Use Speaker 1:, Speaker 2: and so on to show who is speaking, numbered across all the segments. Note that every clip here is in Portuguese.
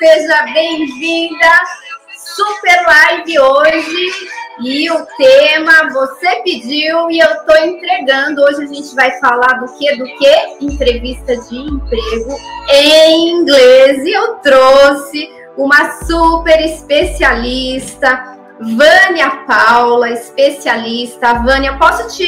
Speaker 1: seja bem-vinda. Super live hoje e o tema você pediu e eu estou entregando. Hoje a gente vai falar do que? Do que? Entrevista de emprego em inglês. E eu trouxe uma super especialista, Vânia Paula, especialista. Vânia, posso te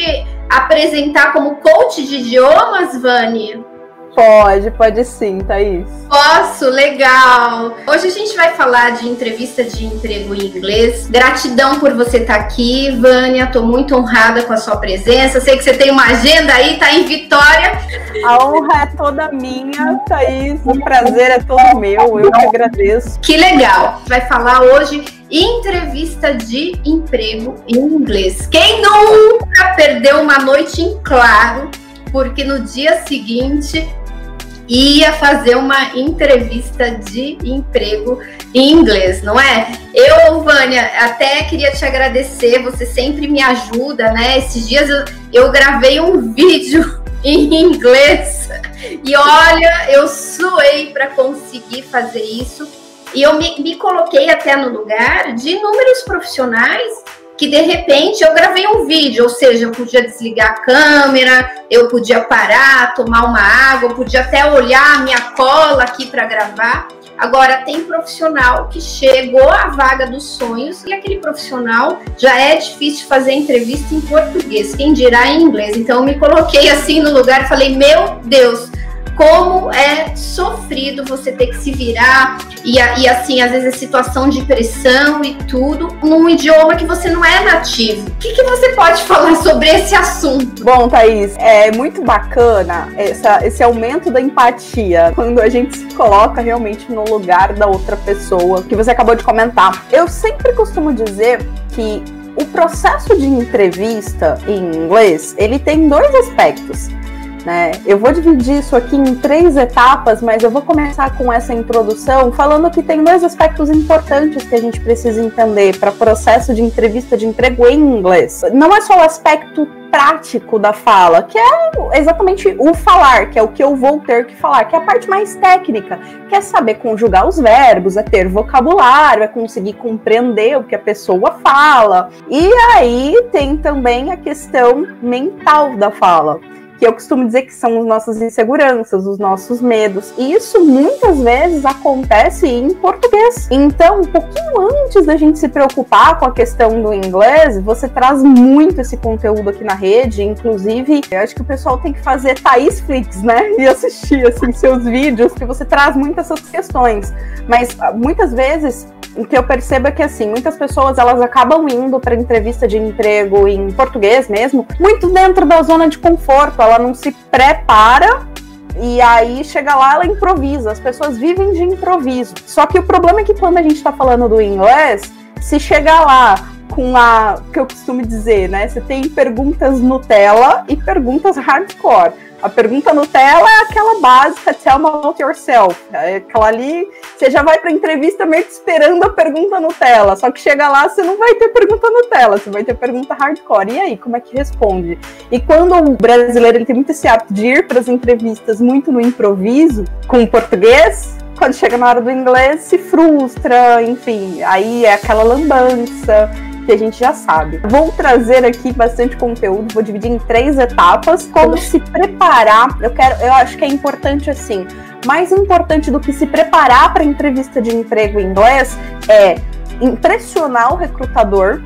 Speaker 1: apresentar como coach de idiomas, Vânia?
Speaker 2: Pode, pode sim, Thaís.
Speaker 1: Posso, legal. Hoje a gente vai falar de entrevista de emprego em inglês. Gratidão por você estar aqui, Vânia. Estou muito honrada com a sua presença. Sei que você tem uma agenda aí, tá em Vitória.
Speaker 2: A honra é toda minha, Thaís. O prazer é todo meu. Eu que agradeço.
Speaker 1: Que legal. Vai falar hoje entrevista de emprego em inglês. Quem nunca perdeu uma noite em claro? Porque no dia seguinte ia fazer uma entrevista de emprego em inglês, não é? Eu, Vânia, até queria te agradecer, você sempre me ajuda, né? Esses dias eu, eu gravei um vídeo em inglês e olha, eu suei para conseguir fazer isso. E eu me, me coloquei até no lugar de inúmeros profissionais que de repente eu gravei um vídeo, ou seja, eu podia desligar a câmera, eu podia parar, tomar uma água, eu podia até olhar a minha cola aqui para gravar. Agora, tem profissional que chegou à vaga dos sonhos e aquele profissional já é difícil fazer entrevista em português, quem dirá em inglês. Então, eu me coloquei assim no lugar e falei: Meu Deus, como é sofrido você ter que se virar e, e assim, às vezes a situação de pressão e tudo, num idioma que você não é nativo. O que, que você pode falar sobre esse assunto?
Speaker 2: Bom, Thaís, é muito bacana essa, esse aumento da empatia quando a gente se coloca realmente no lugar da outra pessoa, que você acabou de comentar. Eu sempre costumo dizer que o processo de entrevista em inglês, ele tem dois aspectos. Né? Eu vou dividir isso aqui em três etapas, mas eu vou começar com essa introdução falando que tem dois aspectos importantes que a gente precisa entender para processo de entrevista de emprego em inglês. Não é só o aspecto prático da fala, que é exatamente o falar, que é o que eu vou ter que falar, que é a parte mais técnica, que é saber conjugar os verbos, é ter vocabulário, é conseguir compreender o que a pessoa fala. E aí tem também a questão mental da fala que eu costumo dizer que são as nossas inseguranças, os nossos medos. E isso muitas vezes acontece em português. Então, um pouquinho antes da gente se preocupar com a questão do inglês, você traz muito esse conteúdo aqui na rede. Inclusive, eu acho que o pessoal tem que fazer Thaís Flix, né? E assistir assim, seus vídeos, que você traz muitas essas questões. Mas muitas vezes o que eu percebo é que assim, muitas pessoas elas acabam indo para entrevista de emprego em português mesmo, muito dentro da zona de conforto, ela não se prepara e aí chega lá, ela improvisa. As pessoas vivem de improviso. Só que o problema é que quando a gente está falando do inglês, se chegar lá com a que eu costumo dizer, né? Você tem perguntas Nutella e perguntas hardcore. A pergunta Nutella é aquela básica, tell me about yourself. É aquela ali, você já vai para entrevista meio que esperando a pergunta Nutella. Só que chega lá, você não vai ter pergunta Nutella, você vai ter pergunta hardcore. E aí, como é que responde? E quando o brasileiro ele tem muito esse hábito de ir para as entrevistas muito no improviso, com o português, quando chega na hora do inglês, se frustra, enfim, aí é aquela lambança que a gente já sabe. Vou trazer aqui bastante conteúdo, vou dividir em três etapas. Como se preparar, eu quero, eu acho que é importante assim. Mais importante do que se preparar para entrevista de emprego em inglês é impressionar o recrutador,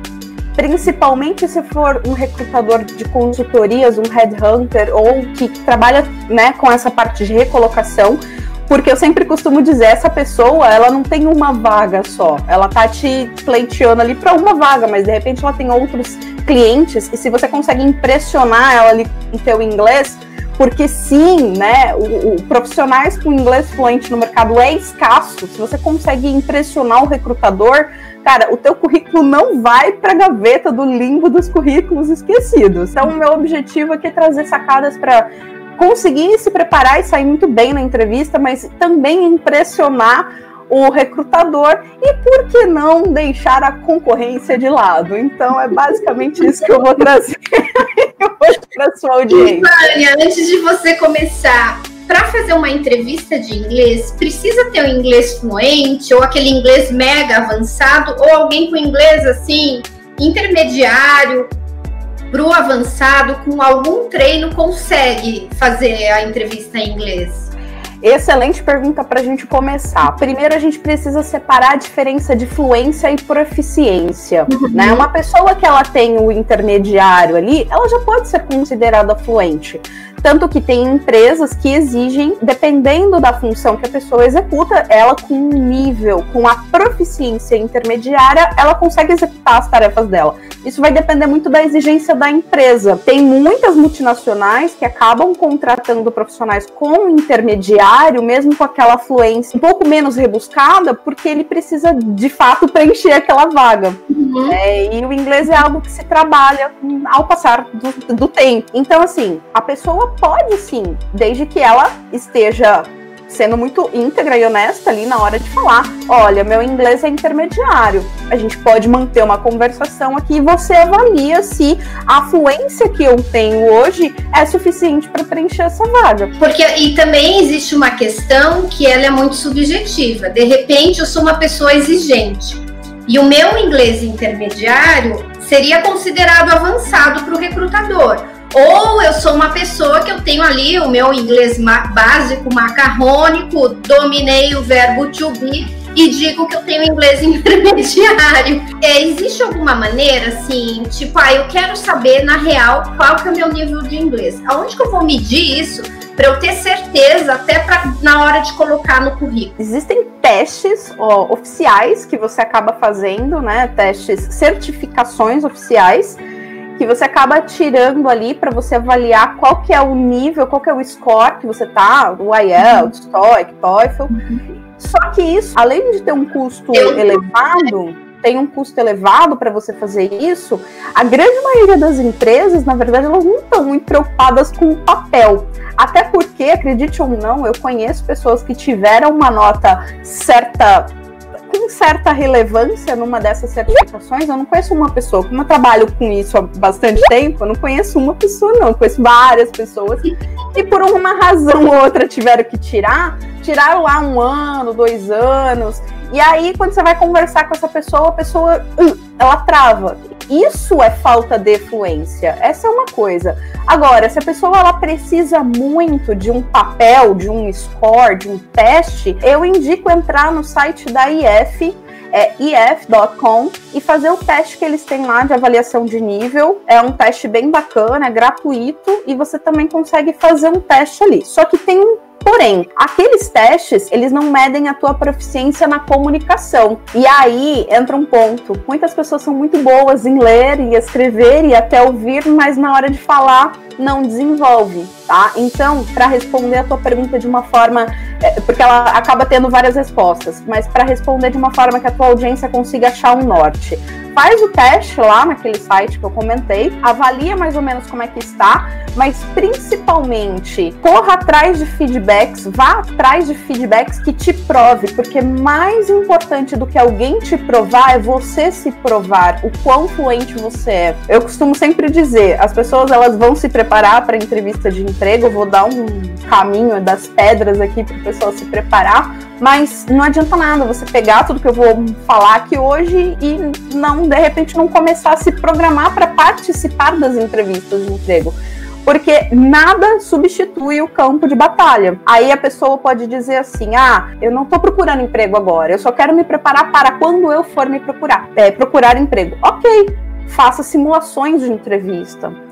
Speaker 2: principalmente se for um recrutador de consultorias, um headhunter ou que trabalha né, com essa parte de recolocação, porque eu sempre costumo dizer, essa pessoa, ela não tem uma vaga só. Ela tá te pleiteando ali para uma vaga, mas de repente ela tem outros clientes e se você consegue impressionar ela ali com teu inglês, porque sim, né, o, o, profissionais com inglês fluente no mercado é escasso. Se você consegue impressionar o recrutador, cara, o teu currículo não vai para a gaveta do limbo dos currículos esquecidos. Então, o meu objetivo aqui é trazer sacadas para conseguir se preparar e sair muito bem na entrevista, mas também impressionar o recrutador e por que não deixar a concorrência de lado? Então é basicamente isso que eu vou trazer para sua audiência.
Speaker 1: Vânia, antes de você começar, para fazer uma entrevista de inglês, precisa ter um inglês fluente ou aquele inglês mega avançado ou alguém com inglês assim intermediário para o avançado com algum treino consegue fazer a entrevista em inglês?
Speaker 2: Excelente pergunta para a gente começar. Primeiro, a gente precisa separar a diferença de fluência e proficiência. Uhum. Né? Uma pessoa que ela tem o intermediário ali, ela já pode ser considerada fluente. Tanto que tem empresas que exigem, dependendo da função que a pessoa executa, ela com um nível, com a proficiência intermediária, ela consegue executar as tarefas dela. Isso vai depender muito da exigência da empresa. Tem muitas multinacionais que acabam contratando profissionais com intermediário, mesmo com aquela fluência um pouco menos rebuscada, porque ele precisa de fato preencher aquela vaga. Uhum. É, e o inglês é algo que se trabalha ao passar do, do tempo. Então, assim, a pessoa pode sim, desde que ela esteja sendo muito íntegra e honesta ali na hora de falar. Olha, meu inglês é intermediário. A gente pode manter uma conversação aqui e você avalia se a fluência que eu tenho hoje é suficiente para preencher essa vaga.
Speaker 1: Porque e também existe uma questão que ela é muito subjetiva. De repente, eu sou uma pessoa exigente e o meu inglês intermediário seria considerado avançado para o recrutador. Ou eu sou uma pessoa que eu tenho ali o meu inglês básico, macarrônico, dominei o verbo to be e digo que eu tenho inglês intermediário. É, existe alguma maneira, assim, tipo, ah, eu quero saber na real qual que é o meu nível de inglês. Aonde que eu vou medir isso para eu ter certeza até para na hora de colocar no currículo?
Speaker 2: Existem testes ó, oficiais que você acaba fazendo, né? Testes, certificações oficiais que você acaba tirando ali para você avaliar qual que é o nível, qual que é o score que você tá, o IELTS, uhum. TOEIC, TOEFL. Uhum. Só que isso, além de ter um custo elevado, tem um custo elevado para você fazer isso, a grande maioria das empresas, na verdade, elas não estão muito preocupadas com o papel. Até porque, acredite ou não, eu conheço pessoas que tiveram uma nota certa com certa relevância numa dessas certificações. Eu não conheço uma pessoa, como eu trabalho com isso há bastante tempo, eu não conheço uma pessoa, não. Eu conheço várias pessoas que, por uma razão ou outra, tiveram que tirar, tiraram lá um ano, dois anos. E aí, quando você vai conversar com essa pessoa, a pessoa uh, ela trava. Isso é falta de fluência. Essa é uma coisa. Agora, se a pessoa ela precisa muito de um papel, de um score, de um teste, eu indico entrar no site da IF é if.com e fazer o teste que eles têm lá de avaliação de nível. É um teste bem bacana, é gratuito e você também consegue fazer um teste ali. Só que tem um Porém, aqueles testes, eles não medem a tua proficiência na comunicação. E aí entra um ponto. Muitas pessoas são muito boas em ler e escrever e até ouvir, mas na hora de falar não desenvolve, tá? Então, para responder a tua pergunta de uma forma, é, porque ela acaba tendo várias respostas, mas para responder de uma forma que a tua audiência consiga achar um norte faz o teste lá naquele site que eu comentei, avalia mais ou menos como é que está, mas principalmente corra atrás de feedbacks, vá atrás de feedbacks que te prove, porque mais importante do que alguém te provar é você se provar o quão fluente você é. Eu costumo sempre dizer, as pessoas elas vão se preparar para entrevista de emprego, vou dar um caminho das pedras aqui para o pessoal se preparar, mas não adianta nada você pegar tudo que eu vou falar aqui hoje e não, de repente, não começar a se programar para participar das entrevistas de emprego. Porque nada substitui o campo de batalha. Aí a pessoa pode dizer assim: ah, eu não estou procurando emprego agora, eu só quero me preparar para quando eu for me procurar, é, procurar emprego. Ok, faça simulações de entrevista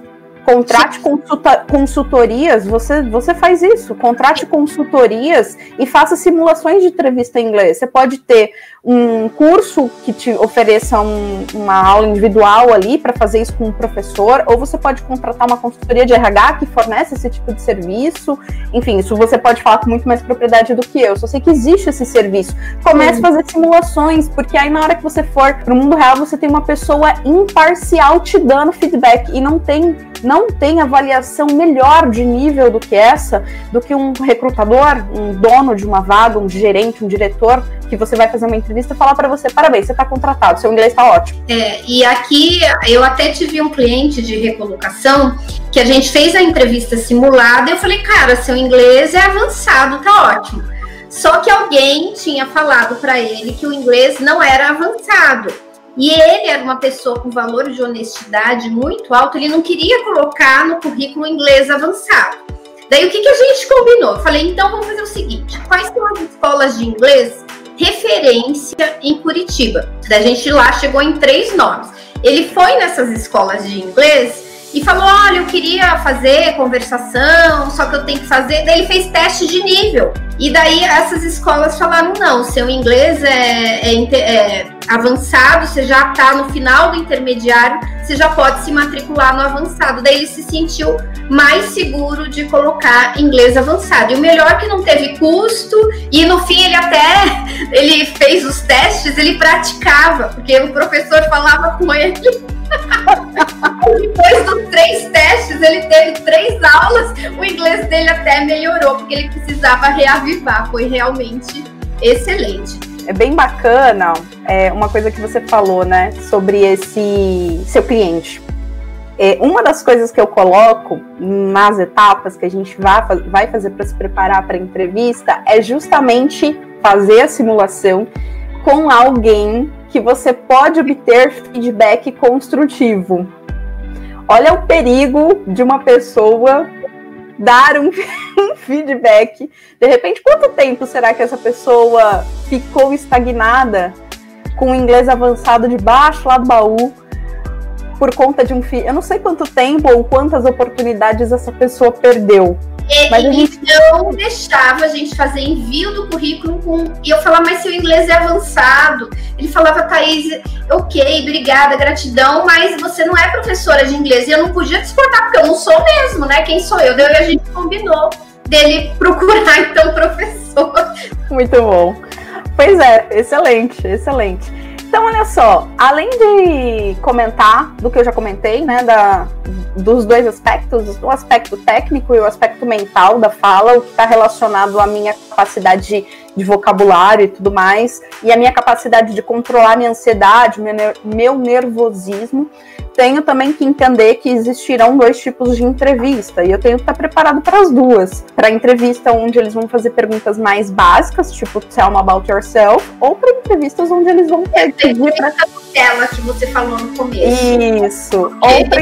Speaker 2: Contrate consulta, consultorias, você, você faz isso. Contrate consultorias e faça simulações de entrevista em inglês. Você pode ter um curso que te ofereça um, uma aula individual ali para fazer isso com um professor, ou você pode contratar uma consultoria de RH que fornece esse tipo de serviço. Enfim, isso você pode falar com muito mais propriedade do que eu. Só sei que existe esse serviço. Comece a fazer simulações, porque aí na hora que você for para o mundo real, você tem uma pessoa imparcial te dando feedback e não tem não tem avaliação melhor de nível do que essa, do que um recrutador, um dono de uma vaga, um gerente, um diretor, que você vai fazer uma entrevista e falar para você: parabéns, você está contratado, seu inglês está ótimo.
Speaker 1: É, e aqui eu até tive um cliente de recolocação que a gente fez a entrevista simulada eu falei: cara, seu inglês é avançado, tá ótimo. Só que alguém tinha falado para ele que o inglês não era avançado. E ele era uma pessoa com valor de honestidade muito alto, ele não queria colocar no currículo inglês avançado. Daí o que, que a gente combinou? Eu falei, então vamos fazer o seguinte: quais são as escolas de inglês referência em Curitiba? Daí a gente lá chegou em três nomes. Ele foi nessas escolas de inglês e falou: Olha, eu queria fazer conversação, só que eu tenho que fazer. Daí ele fez teste de nível. E daí essas escolas falaram: Não, seu inglês é, é, é avançado, você já está no final do intermediário, você já pode se matricular no avançado. Daí ele se sentiu mais seguro de colocar inglês avançado. E o melhor é que não teve custo e no fim ele até ele fez os testes, ele praticava, porque o professor falava com ele. Depois dos três testes, ele teve três aulas, o inglês dele até melhorou, porque ele precisava reavivar. Foi realmente excelente
Speaker 2: é bem bacana é, uma coisa que você falou, né, sobre esse seu cliente. É, uma das coisas que eu coloco nas etapas que a gente vai, vai fazer para se preparar para a entrevista é justamente fazer a simulação com alguém que você pode obter feedback construtivo. Olha o perigo de uma pessoa dar um, um, feedback. De repente, quanto tempo será que essa pessoa ficou estagnada com o inglês avançado debaixo lá do baú por conta de um filho? Eu não sei quanto tempo ou quantas oportunidades essa pessoa perdeu.
Speaker 1: E, mas a gente não deixava a gente fazer envio do currículo com. E eu falava, mas seu inglês é avançado. Ele falava, Thaís, ok, obrigada, gratidão, mas você não é professora de inglês. E eu não podia discordar, porque eu não sou mesmo, né? Quem sou eu? Daí a gente combinou dele procurar, então, professor.
Speaker 2: Muito bom. Pois é, excelente, excelente. Então, olha só, além de comentar do que eu já comentei, né, da, dos dois aspectos, o aspecto técnico e o aspecto mental da fala, o que está relacionado à minha capacidade de, de, vocabulário e tudo mais, e a minha capacidade de controlar minha ansiedade, meu, nervosismo, tenho também que entender que existirão dois tipos de entrevista e eu tenho que estar preparado para as duas. Para entrevista onde eles vão fazer perguntas mais básicas, tipo tell me about yourself, ou para entrevistas onde eles vão
Speaker 1: pedir para tela que você falou no começo.
Speaker 2: Isso. Ou pra...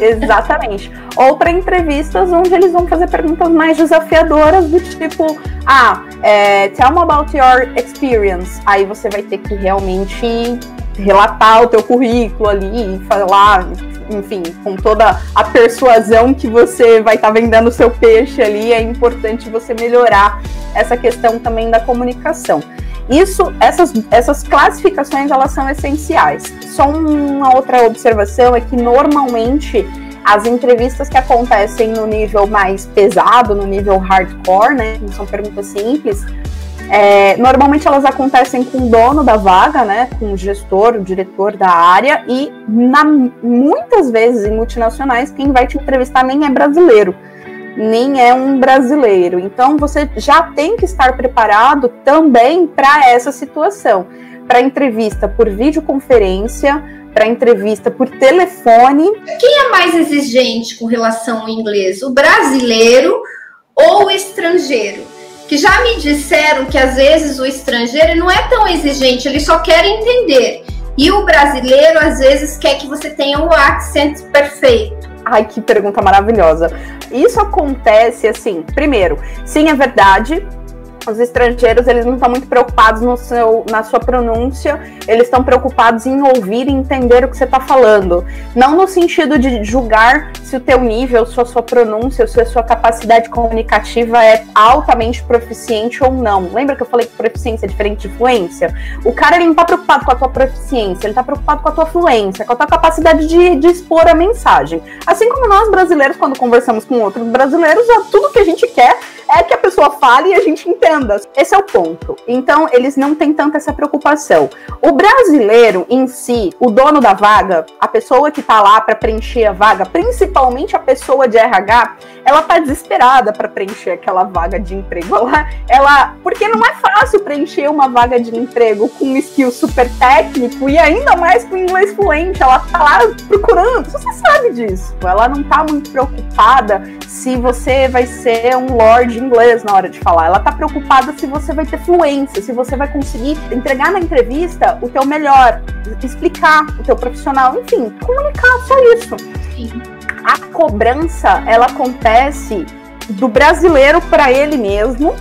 Speaker 2: Exatamente. Ou para entrevistas onde eles vão fazer perguntas mais desafiadoras do tipo, ah, é, tell me about your experience. Aí você vai ter que realmente relatar o teu currículo ali e falar, enfim, com toda a persuasão que você vai estar tá vendendo o seu peixe ali, é importante você melhorar essa questão também da comunicação. Isso, essas, essas classificações, elas são essenciais. Só uma outra observação é que normalmente as entrevistas que acontecem no nível mais pesado, no nível hardcore, né, não são perguntas simples, é, normalmente elas acontecem com o dono da vaga, né, com o gestor, o diretor da área, e na, muitas vezes em multinacionais quem vai te entrevistar nem é brasileiro, nem é um brasileiro. Então você já tem que estar preparado também para essa situação, para entrevista por videoconferência, para entrevista por telefone.
Speaker 1: Quem é mais exigente com relação ao inglês, o brasileiro ou o estrangeiro? que já me disseram que às vezes o estrangeiro não é tão exigente, ele só quer entender. E o brasileiro às vezes quer que você tenha o accent perfeito.
Speaker 2: Ai, que pergunta maravilhosa. Isso acontece assim, primeiro, sim, é verdade, os estrangeiros eles não estão muito preocupados no seu, na sua pronúncia, eles estão preocupados em ouvir e entender o que você está falando. Não no sentido de julgar se o teu nível, se a sua pronúncia, se a sua capacidade comunicativa é altamente proficiente ou não. Lembra que eu falei que proficiência é diferente de fluência? O cara ele não está preocupado com a tua proficiência, ele está preocupado com a tua fluência, com a tua capacidade de, de expor a mensagem. Assim como nós brasileiros, quando conversamos com outros brasileiros, tudo que a gente quer é que a pessoa fale e a gente entenda. Esse é o ponto. Então, eles não têm tanta essa preocupação. O brasileiro em si, o dono da vaga, a pessoa que tá lá para preencher a vaga, principalmente a pessoa de RH, ela tá desesperada para preencher aquela vaga de emprego. Ela, ela, porque não é fácil preencher uma vaga de emprego com um skill super técnico e ainda mais com inglês fluente. Ela tá lá procurando. Você sabe disso. Ela não tá muito preocupada se você vai ser um lord inglês na hora de falar. Ela tá preocupada se você vai ter fluência, se você vai conseguir entregar na entrevista o teu melhor, explicar o teu profissional, enfim, comunicar só isso. Sim. A cobrança, ela acontece do brasileiro para ele mesmo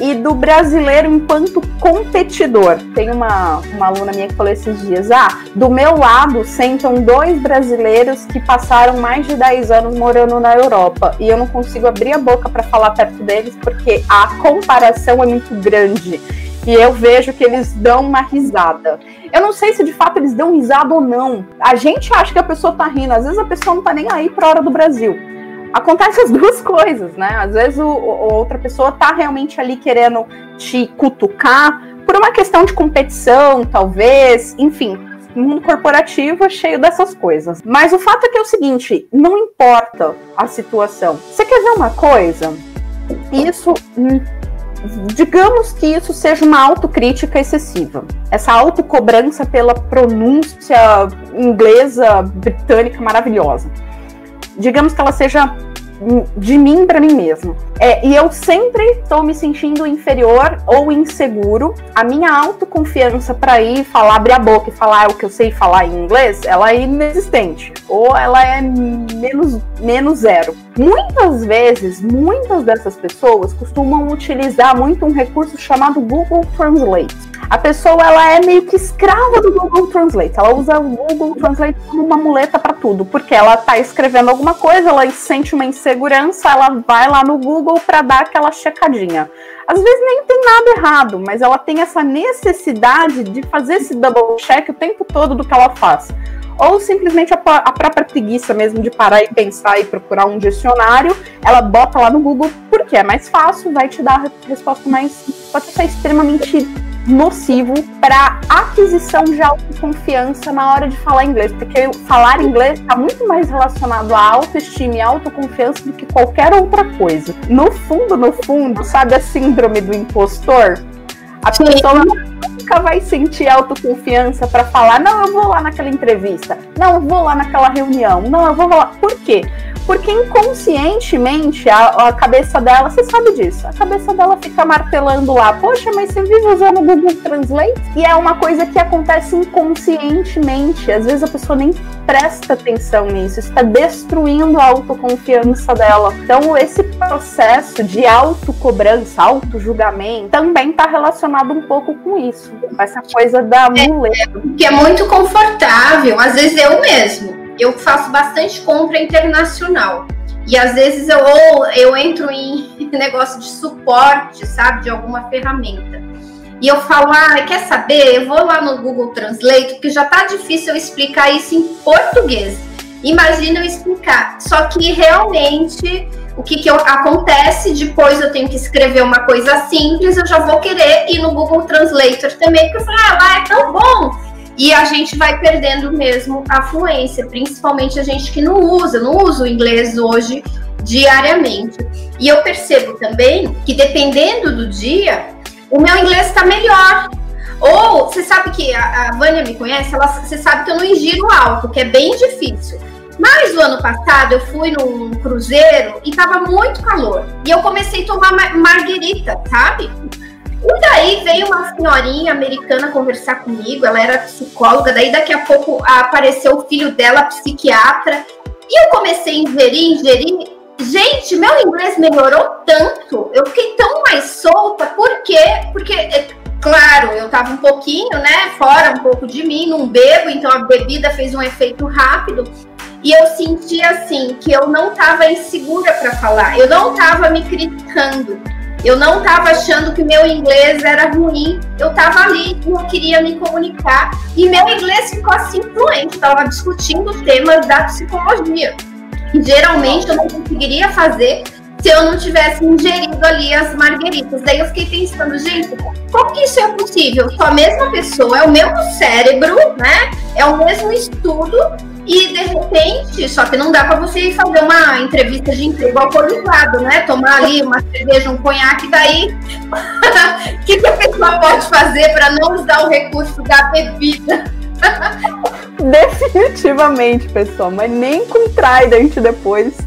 Speaker 2: e do brasileiro enquanto competidor. Tem uma, uma aluna minha que falou esses dias: ah, do meu lado sentam dois brasileiros que passaram mais de 10 anos morando na Europa e eu não consigo abrir a boca para falar perto deles porque a comparação é muito grande. E eu vejo que eles dão uma risada. Eu não sei se de fato eles dão risada ou não. A gente acha que a pessoa tá rindo, às vezes a pessoa não tá nem aí pra hora do Brasil acontece as duas coisas, né? Às vezes o, o, outra pessoa tá realmente ali querendo te cutucar por uma questão de competição, talvez, enfim. Mundo corporativo é cheio dessas coisas. Mas o fato é que é o seguinte: não importa a situação. Você quer ver uma coisa? Isso digamos que isso seja uma autocrítica excessiva. Essa autocobrança pela pronúncia inglesa britânica maravilhosa digamos que ela seja de mim para mim mesmo. É, e eu sempre estou me sentindo inferior ou inseguro. A minha autoconfiança para ir falar, abrir a boca e falar o que eu sei falar em inglês, ela é inexistente. Ou ela é menos, menos zero. Muitas vezes, muitas dessas pessoas costumam utilizar muito um recurso chamado Google Translate a pessoa ela é meio que escrava do Google Translate. Ela usa o Google Translate como uma muleta para tudo, porque ela tá escrevendo alguma coisa, ela sente uma insegurança, ela vai lá no Google para dar aquela checadinha. Às vezes nem tem nada errado, mas ela tem essa necessidade de fazer esse double check o tempo todo do que ela faz. Ou simplesmente a, a própria preguiça mesmo de parar e pensar e procurar um dicionário, ela bota lá no Google porque é mais fácil, vai te dar a resposta mais. Pode ser extremamente nocivo para aquisição de autoconfiança na hora de falar inglês, porque falar inglês está muito mais relacionado à autoestima e autoconfiança do que qualquer outra coisa. No fundo, no fundo, sabe a síndrome do impostor? A Sim. pessoa nunca vai sentir autoconfiança para falar, não, eu vou lá naquela entrevista, não, eu vou lá naquela reunião, não, eu vou lá. Por quê? Porque inconscientemente a, a, cabeça dela, você sabe disso, a cabeça dela fica martelando lá, poxa, mas você vive usando o Google Translate? E é uma coisa que acontece inconscientemente. Às vezes a pessoa nem presta atenção nisso, está destruindo a autoconfiança dela. Então, esse processo de autocobrança, auto-julgamento, também está relacionado um pouco com isso, com essa coisa da é, muleta.
Speaker 1: É, que é muito confortável, às vezes eu mesmo eu faço bastante compra internacional. E às vezes eu, ou eu entro em negócio de suporte, sabe, de alguma ferramenta. E eu falo, ah, quer saber? Eu vou lá no Google Translate, porque já tá difícil eu explicar isso em português. Imagina eu explicar. Só que realmente o que, que eu, acontece, depois eu tenho que escrever uma coisa simples, eu já vou querer ir no Google Translator também, porque eu falo, ah, lá é tão bom e a gente vai perdendo mesmo a fluência, principalmente a gente que não usa, não usa o inglês hoje diariamente. E eu percebo também que dependendo do dia, o meu inglês está melhor. Ou você sabe que a, a Vânia me conhece, ela, você sabe que eu não ingiro alto, que é bem difícil. Mas o ano passado eu fui num cruzeiro e tava muito calor. E eu comecei a tomar marguerita, sabe? E daí veio uma senhorinha americana conversar comigo, ela era psicóloga, daí daqui a pouco apareceu o filho dela, psiquiatra, e eu comecei a ingerir, ingerir. Gente, meu inglês melhorou tanto, eu fiquei tão mais solta, por quê? Porque, é, claro, eu tava um pouquinho, né, fora um pouco de mim, não bebo, então a bebida fez um efeito rápido, e eu senti assim que eu não estava insegura para falar, eu não estava me criticando. Eu não estava achando que meu inglês era ruim. Eu estava ali, não queria me comunicar. E meu inglês ficou assim fluente. Estava discutindo temas da psicologia. Que geralmente eu não conseguiria fazer se eu não tivesse ingerido ali as margueritas. Daí eu fiquei pensando, gente, como que isso é possível? Só a mesma pessoa, é o mesmo cérebro, né? É o mesmo estudo e de repente, só que não dá para você fazer uma entrevista de emprego alcoolizado, né? Tomar ali uma cerveja, um conhaque, daí o que, que a pessoa pode fazer para não usar o recurso da bebida?
Speaker 2: Definitivamente, pessoal, mas nem com Trident depois.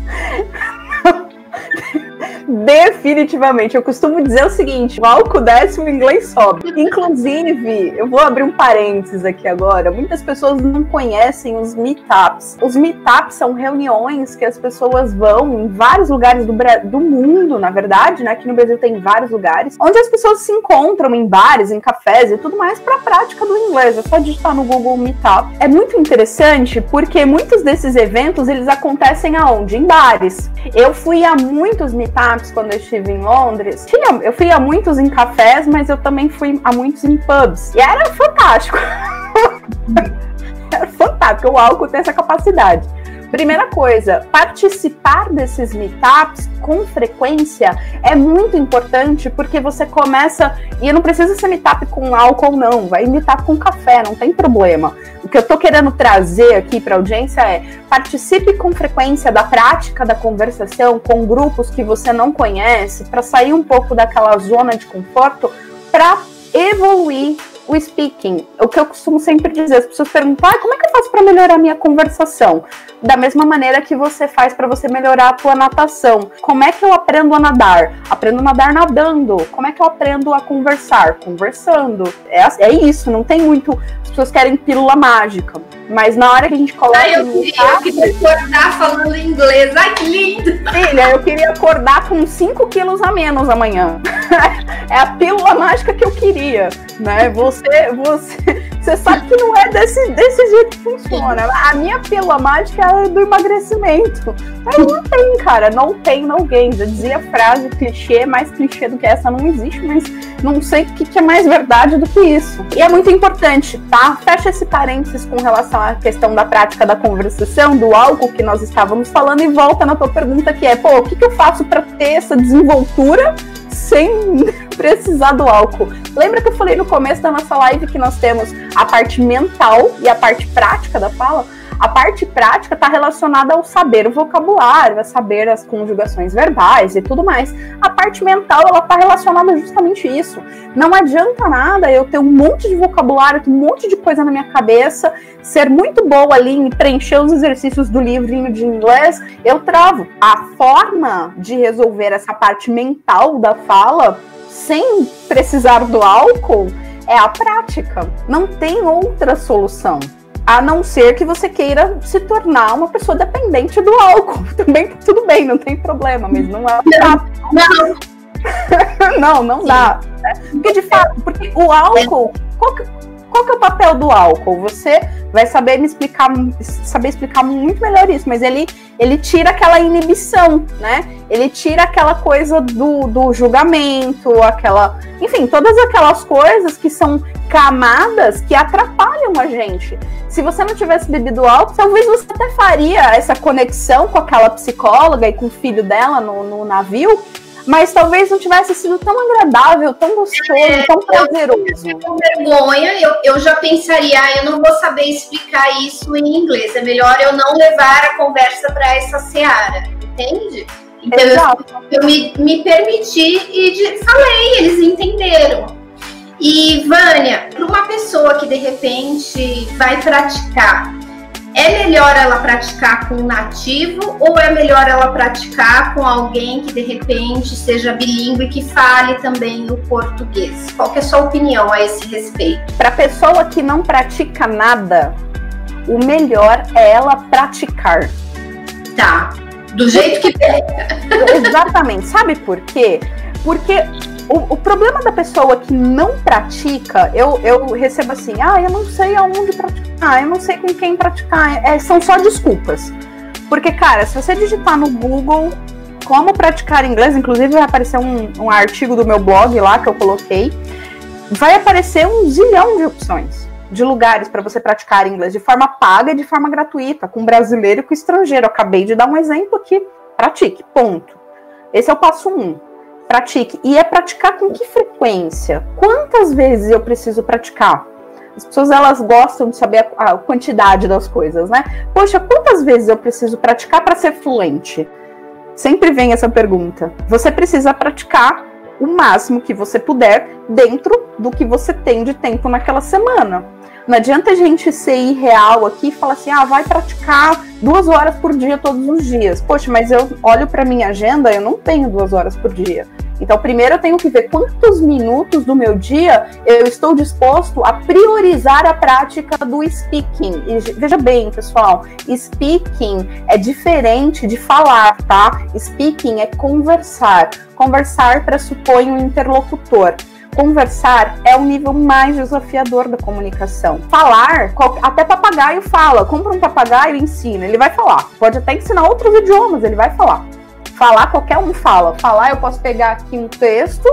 Speaker 2: Definitivamente. Eu costumo dizer o seguinte: o álcool desce, o inglês sobe. Inclusive, eu vou abrir um parênteses aqui agora. Muitas pessoas não conhecem os meetups. Os meetups são reuniões que as pessoas vão em vários lugares do, do mundo, na verdade, né? Aqui no Brasil tem vários lugares, onde as pessoas se encontram em bares, em cafés e tudo mais para a prática do inglês. É só digitar no Google Meetup. É muito interessante porque muitos desses eventos eles acontecem aonde? Em bares. Eu fui a muitos meetups quando eu estive em Londres. Tinha, eu fui a muitos em cafés, mas eu também fui a muitos em pubs. E era fantástico. era fantástico. O álcool tem essa capacidade. Primeira coisa, participar desses meetups com frequência é muito importante porque você começa. E não precisa ser meetup com álcool, não. Vai meetup com café, não tem problema. O que eu tô querendo trazer aqui para a audiência é participe com frequência da prática da conversação com grupos que você não conhece, para sair um pouco daquela zona de conforto, para evoluir o speaking, o que eu costumo sempre dizer, as pessoas perguntam, ah, como é que eu faço para melhorar a minha conversação? Da mesma maneira que você faz para você melhorar a tua natação. Como é que eu aprendo a nadar? Aprendo a nadar nadando. Como é que eu aprendo a conversar? Conversando. É, é isso, não tem muito. As pessoas querem pílula mágica. Mas na hora que a gente coloca.
Speaker 1: Ai, eu, queria, eu queria acordar falando inglês. Ai, que lindo!
Speaker 2: Filha, eu queria acordar com 5 quilos a menos amanhã. é a pílula mágica que eu queria. Né? Você, você, você sabe que não é desse, desse jeito que funciona. A minha pílula mágica é do emagrecimento. Mas não tem, cara. Não tem, não game. Já dizia frase clichê, mais clichê do que essa não existe, mas não sei o que, que é mais verdade do que isso. E é muito importante, tá? Fecha esse parênteses com relação relação à questão da prática da conversação, do álcool que nós estávamos falando, e volta na tua pergunta que é, pô, o que, que eu faço para ter essa desenvoltura sem precisar do álcool? Lembra que eu falei no começo da nossa live que nós temos a parte mental e a parte prática da fala? A parte prática está relacionada ao saber o vocabulário, a saber as conjugações verbais e tudo mais. A parte mental, ela está relacionada justamente isso. Não adianta nada eu ter um monte de vocabulário, um monte de coisa na minha cabeça, ser muito boa ali em preencher os exercícios do livrinho de inglês, eu travo. A forma de resolver essa parte mental da fala sem precisar do álcool é a prática. Não tem outra solução. A não ser que você queira se tornar uma pessoa dependente do álcool. Também tá tudo bem, não tem problema, mas não é. Não, não, não dá. Né? Porque de fato, porque o álcool. Qual que, qual que é o papel do álcool? Você vai saber me explicar, saber explicar muito melhor isso, mas ele, ele tira aquela inibição, né? Ele tira aquela coisa do, do julgamento, aquela. Enfim, todas aquelas coisas que são camadas que atrapalham a gente. Se você não tivesse bebido álcool, talvez você até faria essa conexão com aquela psicóloga e com o filho dela no, no navio, mas talvez não tivesse sido tão agradável, tão gostoso, é, tão prazeroso.
Speaker 1: Eu, com vergonha, eu, eu já pensaria, ah, eu não vou saber explicar isso em inglês, é melhor eu não levar a conversa para essa seara, entende? Então Exato. eu, eu me, me permiti e de, falei, eles entenderam. E Vânia, para uma pessoa que de repente vai praticar é melhor ela praticar com um nativo ou é melhor ela praticar com alguém que de repente seja bilíngue e que fale também o português? Qual é a sua opinião a esse respeito?
Speaker 2: Para pessoa que não pratica nada, o melhor é ela praticar.
Speaker 1: Tá. Do jeito que
Speaker 2: Exatamente. Sabe por quê? Porque o, o, problema da pessoa que não pratica, eu, eu recebo assim, ah, eu não sei aonde praticar, eu não sei com quem praticar. É, são só desculpas. Porque, cara, se você digitar no Google como praticar inglês, inclusive vai aparecer um, um artigo do meu blog lá que eu coloquei, vai aparecer um zilhão de opções de lugares para você praticar inglês de forma paga e de forma gratuita, com brasileiro e com estrangeiro. Eu acabei de dar um exemplo aqui. Pratique, ponto. Esse é o passo um. Pratique. E é praticar com que frequência? Quantas vezes eu preciso praticar? As pessoas elas gostam de saber a, a quantidade das coisas, né? Poxa, quantas vezes eu preciso praticar para ser fluente? Sempre vem essa pergunta. Você precisa praticar o máximo que você puder dentro do que você tem de tempo naquela semana. Não adianta a gente ser irreal aqui e falar assim, ah, vai praticar duas horas por dia todos os dias. Poxa, mas eu olho para minha agenda, eu não tenho duas horas por dia. Então, primeiro eu tenho que ver quantos minutos do meu dia eu estou disposto a priorizar a prática do speaking. E veja bem, pessoal, speaking é diferente de falar, tá? Speaking é conversar. Conversar pressupõe um interlocutor. Conversar é o nível mais desafiador da comunicação. Falar, até papagaio fala. Compra um papagaio e ensina, ele vai falar. Pode até ensinar outros idiomas, ele vai falar. Falar, qualquer um fala. Falar, eu posso pegar aqui um texto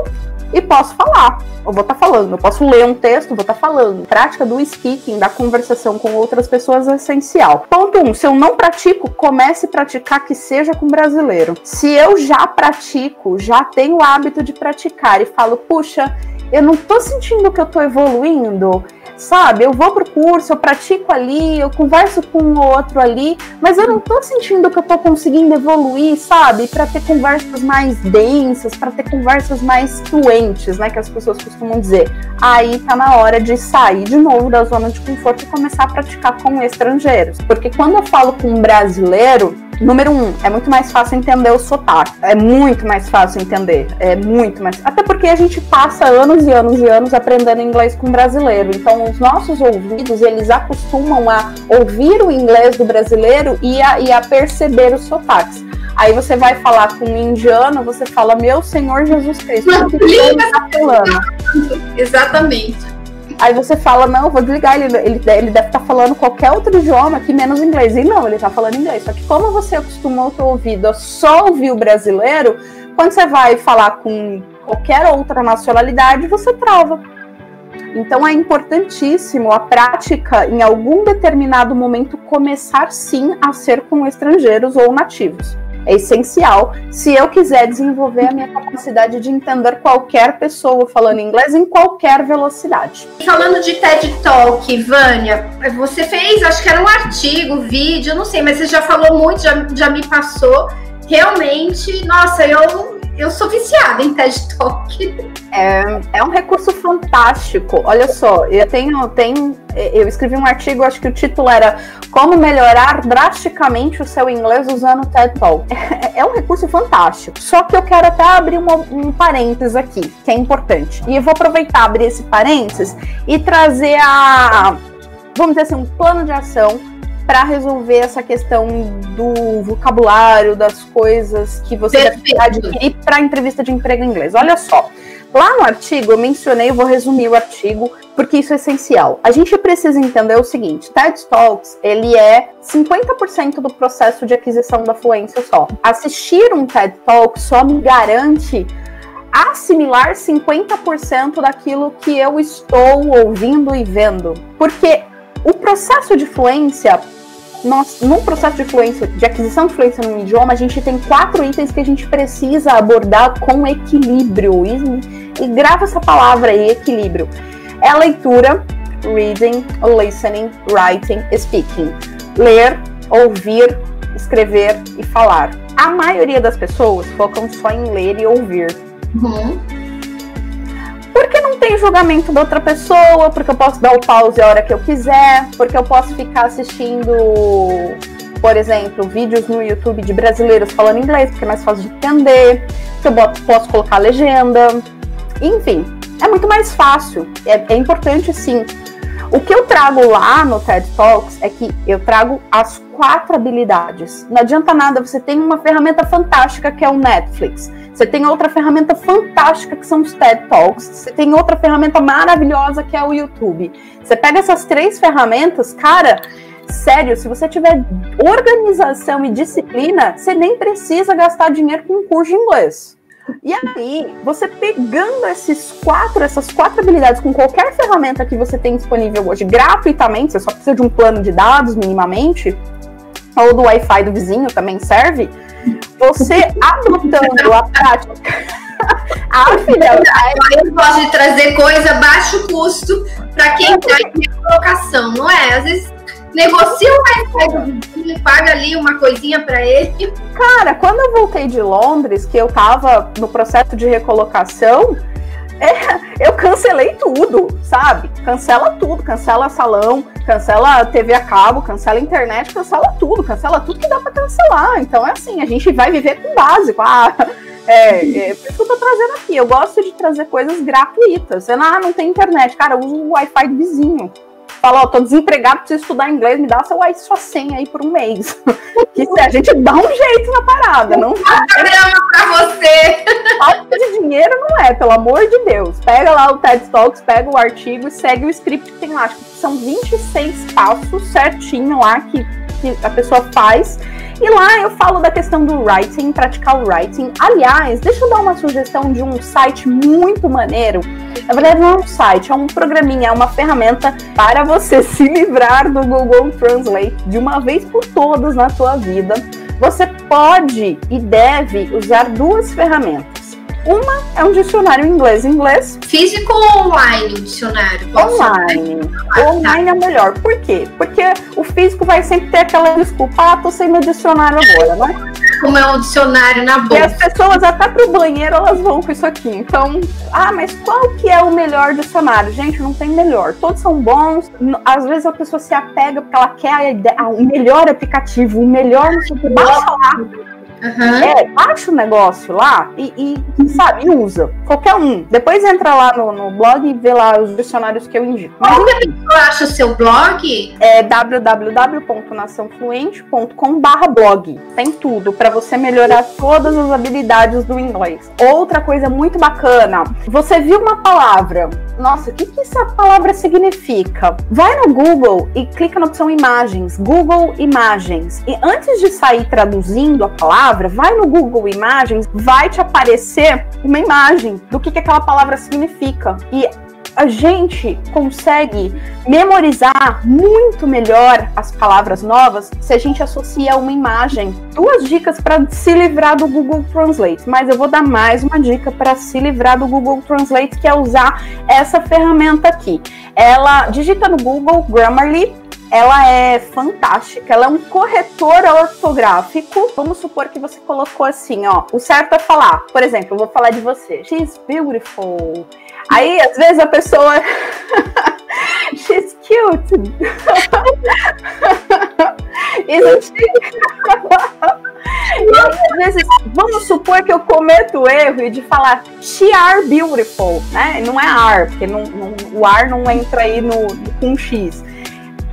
Speaker 2: e posso falar. Eu vou estar tá falando, eu posso ler um texto, vou estar tá falando. Prática do speaking, da conversação com outras pessoas é essencial. Ponto 1. Um, se eu não pratico, comece a praticar que seja com brasileiro. Se eu já pratico, já tenho o hábito de praticar e falo, puxa, eu não tô sentindo que eu tô evoluindo, sabe? Eu vou pro curso, eu pratico ali, eu converso com o outro ali, mas eu não tô sentindo que eu tô conseguindo evoluir, sabe? Para ter conversas mais densas, para ter conversas mais fluentes, né? Que as pessoas costumam dizer. Aí tá na hora de sair de novo da zona de conforto e começar a praticar com estrangeiros. Porque quando eu falo com um brasileiro, Número um, é muito mais fácil entender o sotaque. É muito mais fácil entender. É muito mais. Até porque a gente passa anos e anos e anos aprendendo inglês com brasileiro. Então, os nossos ouvidos, eles acostumam a ouvir o inglês do brasileiro e a, e a perceber os sotaques. Aí você vai falar com um indiano, você fala, meu Senhor Jesus Cristo, o que você está falando?
Speaker 1: Exatamente.
Speaker 2: Aí você fala, não, vou desligar, ele, ele, ele deve estar tá falando qualquer outro idioma aqui, menos inglês. E não, ele está falando inglês. Só que como você acostumou o seu ouvido a só ouvir o brasileiro, quando você vai falar com qualquer outra nacionalidade, você trava. Então é importantíssimo a prática, em algum determinado momento, começar sim a ser com estrangeiros ou nativos é essencial se eu quiser desenvolver a minha capacidade de entender qualquer pessoa falando inglês em qualquer velocidade.
Speaker 1: Falando de TED Talk, Vânia, você fez, acho que era um artigo, vídeo, não sei, mas você já falou muito, já, já me passou. Realmente, nossa, eu eu sou viciada em TED Talk.
Speaker 2: É, é um recurso fantástico. Olha só, eu tenho, tenho, eu escrevi um artigo, acho que o título era Como melhorar drasticamente o seu inglês usando TED Talk. É, é um recurso fantástico. Só que eu quero até abrir um parênteses aqui, que é importante. E eu vou aproveitar abrir esse parênteses e trazer a, vamos dizer assim, um plano de ação para resolver essa questão do vocabulário, das coisas que você Perfeito. deve adquirir para entrevista de emprego em inglês. Olha só, lá no artigo eu mencionei, eu vou resumir o artigo, porque isso é essencial. A gente precisa entender o seguinte, TED Talks, ele é 50% do processo de aquisição da fluência só. Assistir um TED Talk só me garante assimilar 50% daquilo que eu estou ouvindo e vendo. Porque o processo de fluência nós, num processo de fluência, de aquisição de fluência no idioma, a gente tem quatro itens que a gente precisa abordar com equilíbrio. E, e grava essa palavra aí, equilíbrio. É a leitura, reading, listening, writing, speaking. Ler, ouvir, escrever e falar. A maioria das pessoas focam só em ler e ouvir. Uhum. Porque não tem julgamento da outra pessoa, porque eu posso dar o pause a hora que eu quiser, porque eu posso ficar assistindo, por exemplo, vídeos no YouTube de brasileiros falando inglês, porque é mais fácil de entender, que eu posso colocar legenda. Enfim, é muito mais fácil. É, é importante sim. O que eu trago lá no TED Talks é que eu trago as quatro habilidades. Não adianta nada, você tem uma ferramenta fantástica que é o Netflix. Você tem outra ferramenta fantástica que são os TED Talks. Você tem outra ferramenta maravilhosa que é o YouTube. Você pega essas três ferramentas, cara, sério, se você tiver organização e disciplina, você nem precisa gastar dinheiro com um curso de inglês. E aí, você pegando esses quatro, essas quatro habilidades com qualquer ferramenta que você tem disponível hoje gratuitamente, você só precisa de um plano de dados minimamente, ou do Wi-Fi do vizinho também serve, você adotando a prática.
Speaker 1: ah, filha, eu gosto de trazer coisa baixo custo para quem está em colocação, não é? Às vezes negocia o Wi-Fi do vizinho, paga ali uma coisinha para ele.
Speaker 2: Cara, quando eu voltei de Londres, que eu tava no processo de recolocação, é, eu cancelei tudo, sabe? Cancela tudo, cancela salão, cancela TV a cabo, cancela internet, cancela tudo, cancela tudo que dá para cancelar. Então é assim, a gente vai viver com básico. Ah, é, é por isso que eu tô trazendo aqui. Eu gosto de trazer coisas gratuitas. Ah, não tem internet, cara, usa o Wi-Fi do vizinho fala, ó, oh, tô desempregado, preciso estudar inglês, me dá seu, sua senha aí por um mês. que a gente dá um jeito na parada, não
Speaker 1: grama pra você.
Speaker 2: Falta de dinheiro não é, pelo amor de Deus. Pega lá o TED Talks, pega o artigo e segue o script que tem lá. Acho que são 26 passos certinho lá que, que a pessoa faz. E lá eu falo da questão do writing, praticar o writing. Aliás, deixa eu dar uma sugestão de um site muito maneiro na verdade, não é um site, é um programinha, é uma ferramenta para você se livrar do Google Translate de uma vez por todas na sua vida. Você pode e deve usar duas ferramentas. Uma é um dicionário inglês-inglês.
Speaker 1: Físico ou online o dicionário?
Speaker 2: online. Ah, online tá. é melhor. Por quê? Porque o físico vai sempre ter aquela desculpa, ah, tô sem meu dicionário agora, né?
Speaker 1: Como é um dicionário na boca.
Speaker 2: E as pessoas até pro banheiro elas vão com isso aqui. Então, ah, mas qual que é o melhor dicionário? Gente, não tem melhor. Todos são bons. Às vezes a pessoa se apega porque ela quer a ideia, o melhor aplicativo, o melhor, baixa lá. Uhum. É, baixa o negócio lá e, e, sabe, usa. Qualquer um. Depois entra lá no, no blog e vê lá os dicionários que eu indico.
Speaker 1: Mas, Como que a pessoa acha o seu blog?
Speaker 2: É www.naçãofluente.com blog. Tem tudo para você melhorar todas as habilidades do inglês. Outra coisa muito bacana, você viu uma palavra. Nossa, o que, que essa palavra significa? Vai no Google e clica na opção imagens. Google Imagens. E antes de sair traduzindo a palavra, palavra, vai no Google Imagens, vai te aparecer uma imagem do que, que aquela palavra significa. E a gente consegue memorizar muito melhor as palavras novas se a gente associa uma imagem. Duas dicas para se livrar do Google Translate, mas eu vou dar mais uma dica para se livrar do Google Translate, que é usar essa ferramenta aqui. Ela digita no Google Grammarly ela é fantástica, ela é um corretor ortográfico. Vamos supor que você colocou assim, ó, o certo é falar. Por exemplo, eu vou falar de você. She's beautiful. Aí, às vezes, a pessoa. She's cute. Isn't às vezes, vamos supor que eu cometo o erro de falar she are beautiful, né? Não é are, porque não, não, o ar não entra aí no, com X.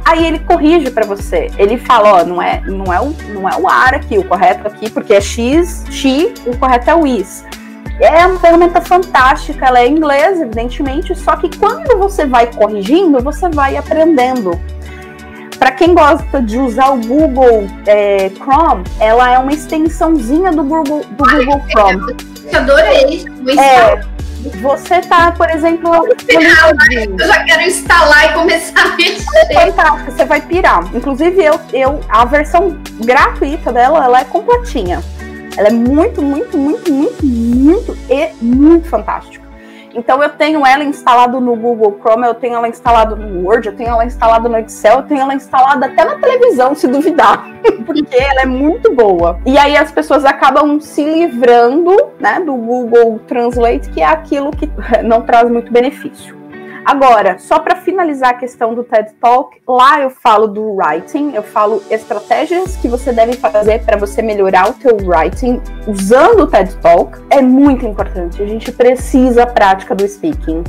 Speaker 2: Aí ele corrige para você. Ele fala, ó, não é, não é o, não é o ar aqui, o correto aqui, porque é x, x, o correto é o is. É uma ferramenta fantástica, ela é em inglês, evidentemente, só que quando você vai corrigindo, você vai aprendendo. Para quem gosta de usar o Google é, Chrome, ela é uma extensãozinha do Google, do Google Chrome.
Speaker 1: Eu adorei.
Speaker 2: É, você tá, por exemplo,
Speaker 1: eu já quero instalar e começar a mexer.
Speaker 2: Fantástico, você vai pirar. Inclusive, eu, eu, a versão gratuita dela, ela é completinha. Ela é muito, muito, muito, muito, muito e muito fantástica. Então eu tenho ela instalada no Google Chrome, eu tenho ela instalada no Word, eu tenho ela instalada no Excel, eu tenho ela instalada até na televisão, se duvidar, porque ela é muito boa. E aí as pessoas acabam se livrando, né, do Google Translate, que é aquilo que não traz muito benefício. Agora, só para finalizar a questão do TED Talk, lá eu falo do writing, eu falo estratégias que você deve fazer para você melhorar o teu writing usando o TED Talk. É muito importante, a gente precisa a prática do speaking.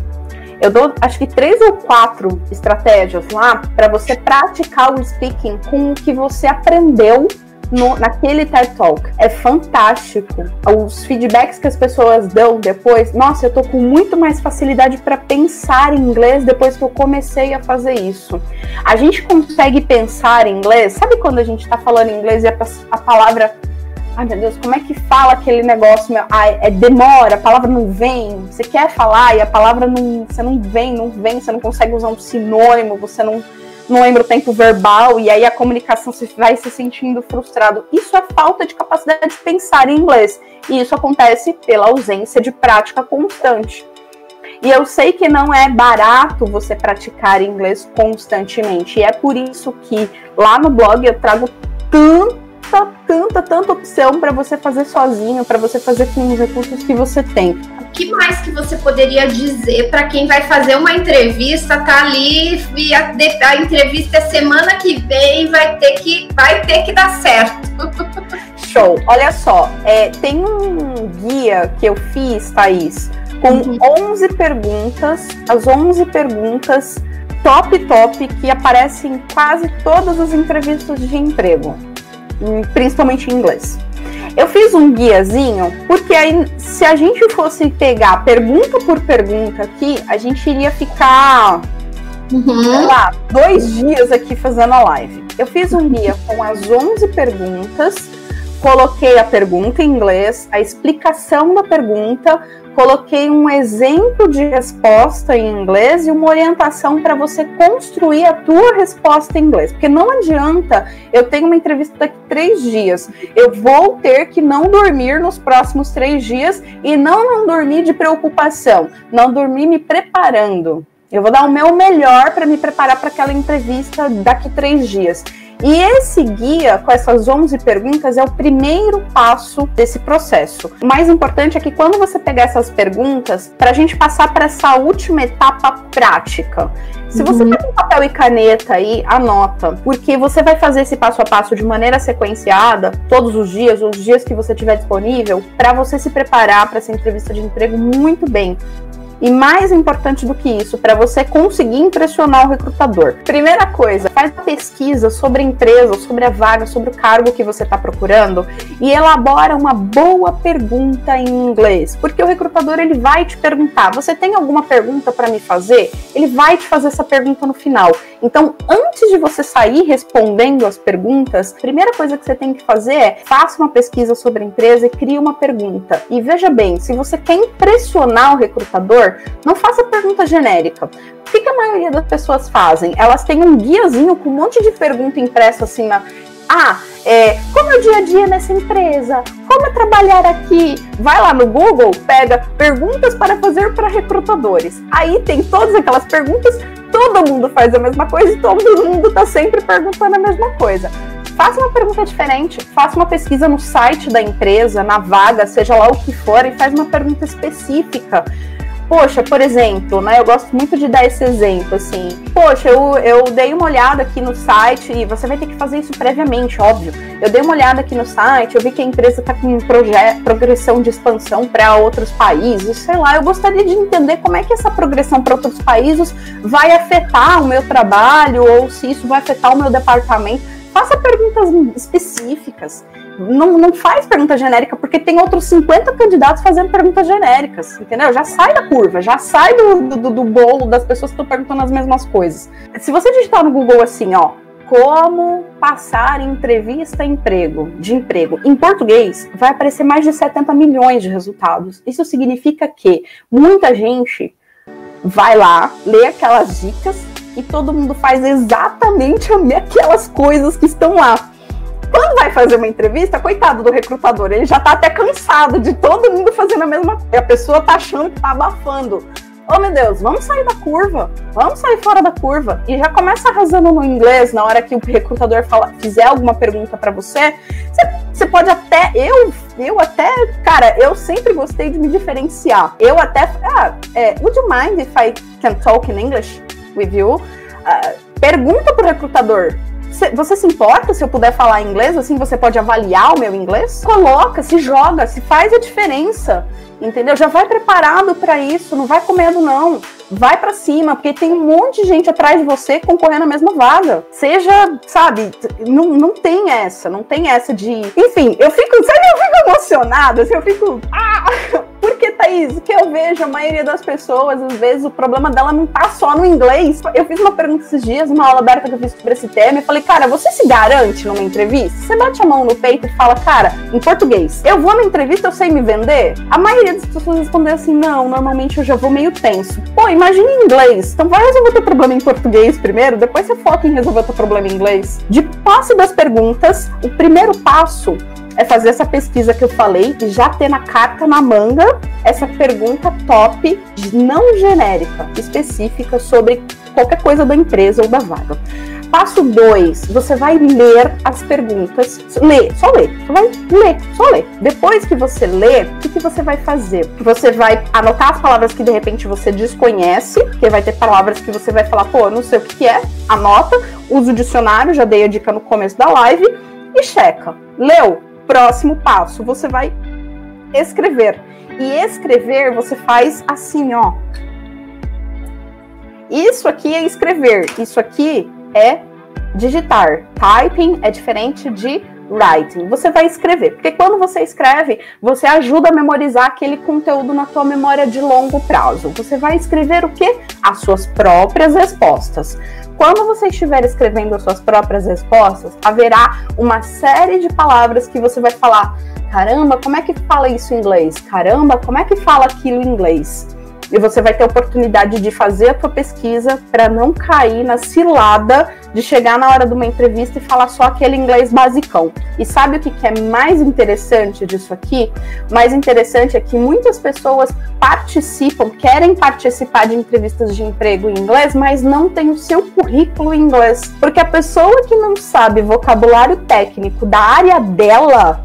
Speaker 2: Eu dou acho que três ou quatro estratégias lá para você praticar o speaking com o que você aprendeu no, naquele TED Talk. É fantástico. Os feedbacks que as pessoas dão depois, nossa, eu tô com muito mais facilidade para pensar em inglês depois que eu comecei a fazer isso. A gente consegue pensar em inglês, sabe quando a gente tá falando inglês e a, a palavra Ai meu Deus, como é que fala aquele negócio? Meu? Ai, é demora, a palavra não vem. Você quer falar e a palavra não. Você não vem, não vem, você não consegue usar um sinônimo, você não não lembra o tempo verbal, e aí a comunicação se vai se sentindo frustrado. Isso é falta de capacidade de pensar em inglês. E isso acontece pela ausência de prática constante. E eu sei que não é barato você praticar inglês constantemente. E é por isso que lá no blog eu trago tanta, tanta, tanta opção para você fazer sozinho, para você fazer com os recursos que você tem.
Speaker 1: O que mais que você poderia dizer para quem vai fazer uma entrevista, tá ali e a, a entrevista é semana que vem, vai ter que, vai ter que dar certo.
Speaker 2: Show. Olha só, é, tem um guia que eu fiz, Thaís, com uhum. 11 perguntas, as 11 perguntas top top que aparecem em quase todas as entrevistas de emprego, principalmente em inglês. Eu fiz um guiazinho porque aí, se a gente fosse pegar pergunta por pergunta aqui, a gente iria ficar, uhum. sei lá, dois dias aqui fazendo a live. Eu fiz um guia com as 11 perguntas, coloquei a pergunta em inglês, a explicação da pergunta, coloquei um exemplo de resposta em inglês e uma orientação para você construir a tua resposta em inglês. Porque não adianta, eu tenho uma entrevista daqui três dias, eu vou ter que não dormir nos próximos três dias e não não dormir de preocupação, não dormir me preparando. Eu vou dar o meu melhor para me preparar para aquela entrevista daqui três dias. E esse guia, com essas 11 perguntas, é o primeiro passo desse processo. O mais importante é que quando você pegar essas perguntas, para a gente passar para essa última etapa prática. Se você uhum. tem um papel e caneta aí, anota, porque você vai fazer esse passo a passo de maneira sequenciada, todos os dias, os dias que você tiver disponível, para você se preparar para essa entrevista de emprego muito bem. E mais importante do que isso, para você conseguir impressionar o recrutador. Primeira coisa, faz uma pesquisa sobre a empresa, sobre a vaga, sobre o cargo que você está procurando e elabora uma boa pergunta em inglês, porque o recrutador ele vai te perguntar: "Você tem alguma pergunta para me fazer?" Ele vai te fazer essa pergunta no final. Então, antes de você sair respondendo as perguntas, a primeira coisa que você tem que fazer é faça uma pesquisa sobre a empresa e crie uma pergunta. E veja bem, se você quer impressionar o recrutador, não faça pergunta genérica. O que, que a maioria das pessoas fazem? Elas têm um guiazinho com um monte de pergunta impressa assim na. Ah, é, como é o dia a dia nessa empresa? Como é trabalhar aqui? Vai lá no Google, pega perguntas para fazer para recrutadores. Aí tem todas aquelas perguntas, todo mundo faz a mesma coisa e todo mundo está sempre perguntando a mesma coisa. Faça uma pergunta diferente, faça uma pesquisa no site da empresa, na vaga, seja lá o que for, e faz uma pergunta específica. Poxa, por exemplo, né? Eu gosto muito de dar esse exemplo, assim. Poxa, eu, eu dei uma olhada aqui no site, e você vai ter que fazer isso previamente, óbvio. Eu dei uma olhada aqui no site, eu vi que a empresa está com progressão de expansão para outros países, sei lá. Eu gostaria de entender como é que essa progressão para outros países vai afetar o meu trabalho, ou se isso vai afetar o meu departamento. Faça perguntas específicas não, não faz pergunta genérica, porque tem outros 50 candidatos fazendo perguntas genéricas, entendeu? Já sai da curva, já sai do, do, do bolo das pessoas que estão perguntando as mesmas coisas. Se você digitar no Google assim, ó, como passar entrevista emprego, de emprego em português, vai aparecer mais de 70 milhões de resultados. Isso significa que muita gente vai lá, lê aquelas dicas e todo mundo faz exatamente aquelas coisas que estão lá. Quando vai fazer uma entrevista, coitado do recrutador, ele já tá até cansado de todo mundo fazendo a mesma coisa. A pessoa tá achando que tá abafando. Oh meu Deus, vamos sair da curva, vamos sair fora da curva. E já começa arrasando no inglês na hora que o recrutador fala, fizer alguma pergunta para você. Você pode até, eu, eu até, cara, eu sempre gostei de me diferenciar. Eu até, ah, é, would you mind if I can talk in English with you? Uh, pergunta pro recrutador, você se importa se eu puder falar inglês? Assim você pode avaliar o meu inglês? Coloca, se joga, se faz a diferença. Entendeu? Já vai preparado para isso, não vai com medo não. Vai para cima, porque tem um monte de gente atrás de você concorrendo na mesma vaga. Seja, sabe, não, não tem essa, não tem essa de. Enfim, eu fico, sabe, eu fico emocionada, assim, eu fico. Ah! Porque Thaís, que eu vejo, a maioria das pessoas, às vezes, o problema dela não tá só no inglês. Eu fiz uma pergunta esses dias, uma aula aberta que eu fiz sobre esse tema, e falei, cara, você se garante numa entrevista? Você bate a mão no peito e fala, cara, em português, eu vou na entrevista, eu sei me vender? A maioria das pessoas respondeu assim, não, normalmente eu já vou meio tenso. Pô, imagina em inglês. Então vai resolver teu problema em português primeiro, depois você foca em resolver teu problema em inglês. De posse das perguntas, o primeiro passo é fazer essa pesquisa que eu falei e já ter na carta na manga essa pergunta top, não genérica, específica sobre qualquer coisa da empresa ou da vaga. Passo 2, você vai ler as perguntas. Ler, só ler. Você vai ler, só ler. Depois que você lê, o que, que você vai fazer? Você vai anotar as palavras que de repente você desconhece, que vai ter palavras que você vai falar, pô, não sei o que, que é. Anota, usa o dicionário, já dei a dica no começo da live, e checa. Leu? Próximo passo, você vai escrever. E escrever você faz assim, ó. Isso aqui é escrever. Isso aqui é digitar. Typing é diferente de writing. Você vai escrever, porque quando você escreve, você ajuda a memorizar aquele conteúdo na tua memória de longo prazo. Você vai escrever o que? As suas próprias respostas. Quando você estiver escrevendo as suas próprias respostas, haverá uma série de palavras que você vai falar: caramba, como é que fala isso em inglês? Caramba, como é que fala aquilo em inglês? E você vai ter a oportunidade de fazer a tua pesquisa para não cair na cilada de chegar na hora de uma entrevista e falar só aquele inglês basicão. E sabe o que, que é mais interessante disso aqui? Mais interessante é que muitas pessoas participam, querem participar de entrevistas de emprego em inglês, mas não tem o seu currículo em inglês. Porque a pessoa que não sabe vocabulário técnico da área dela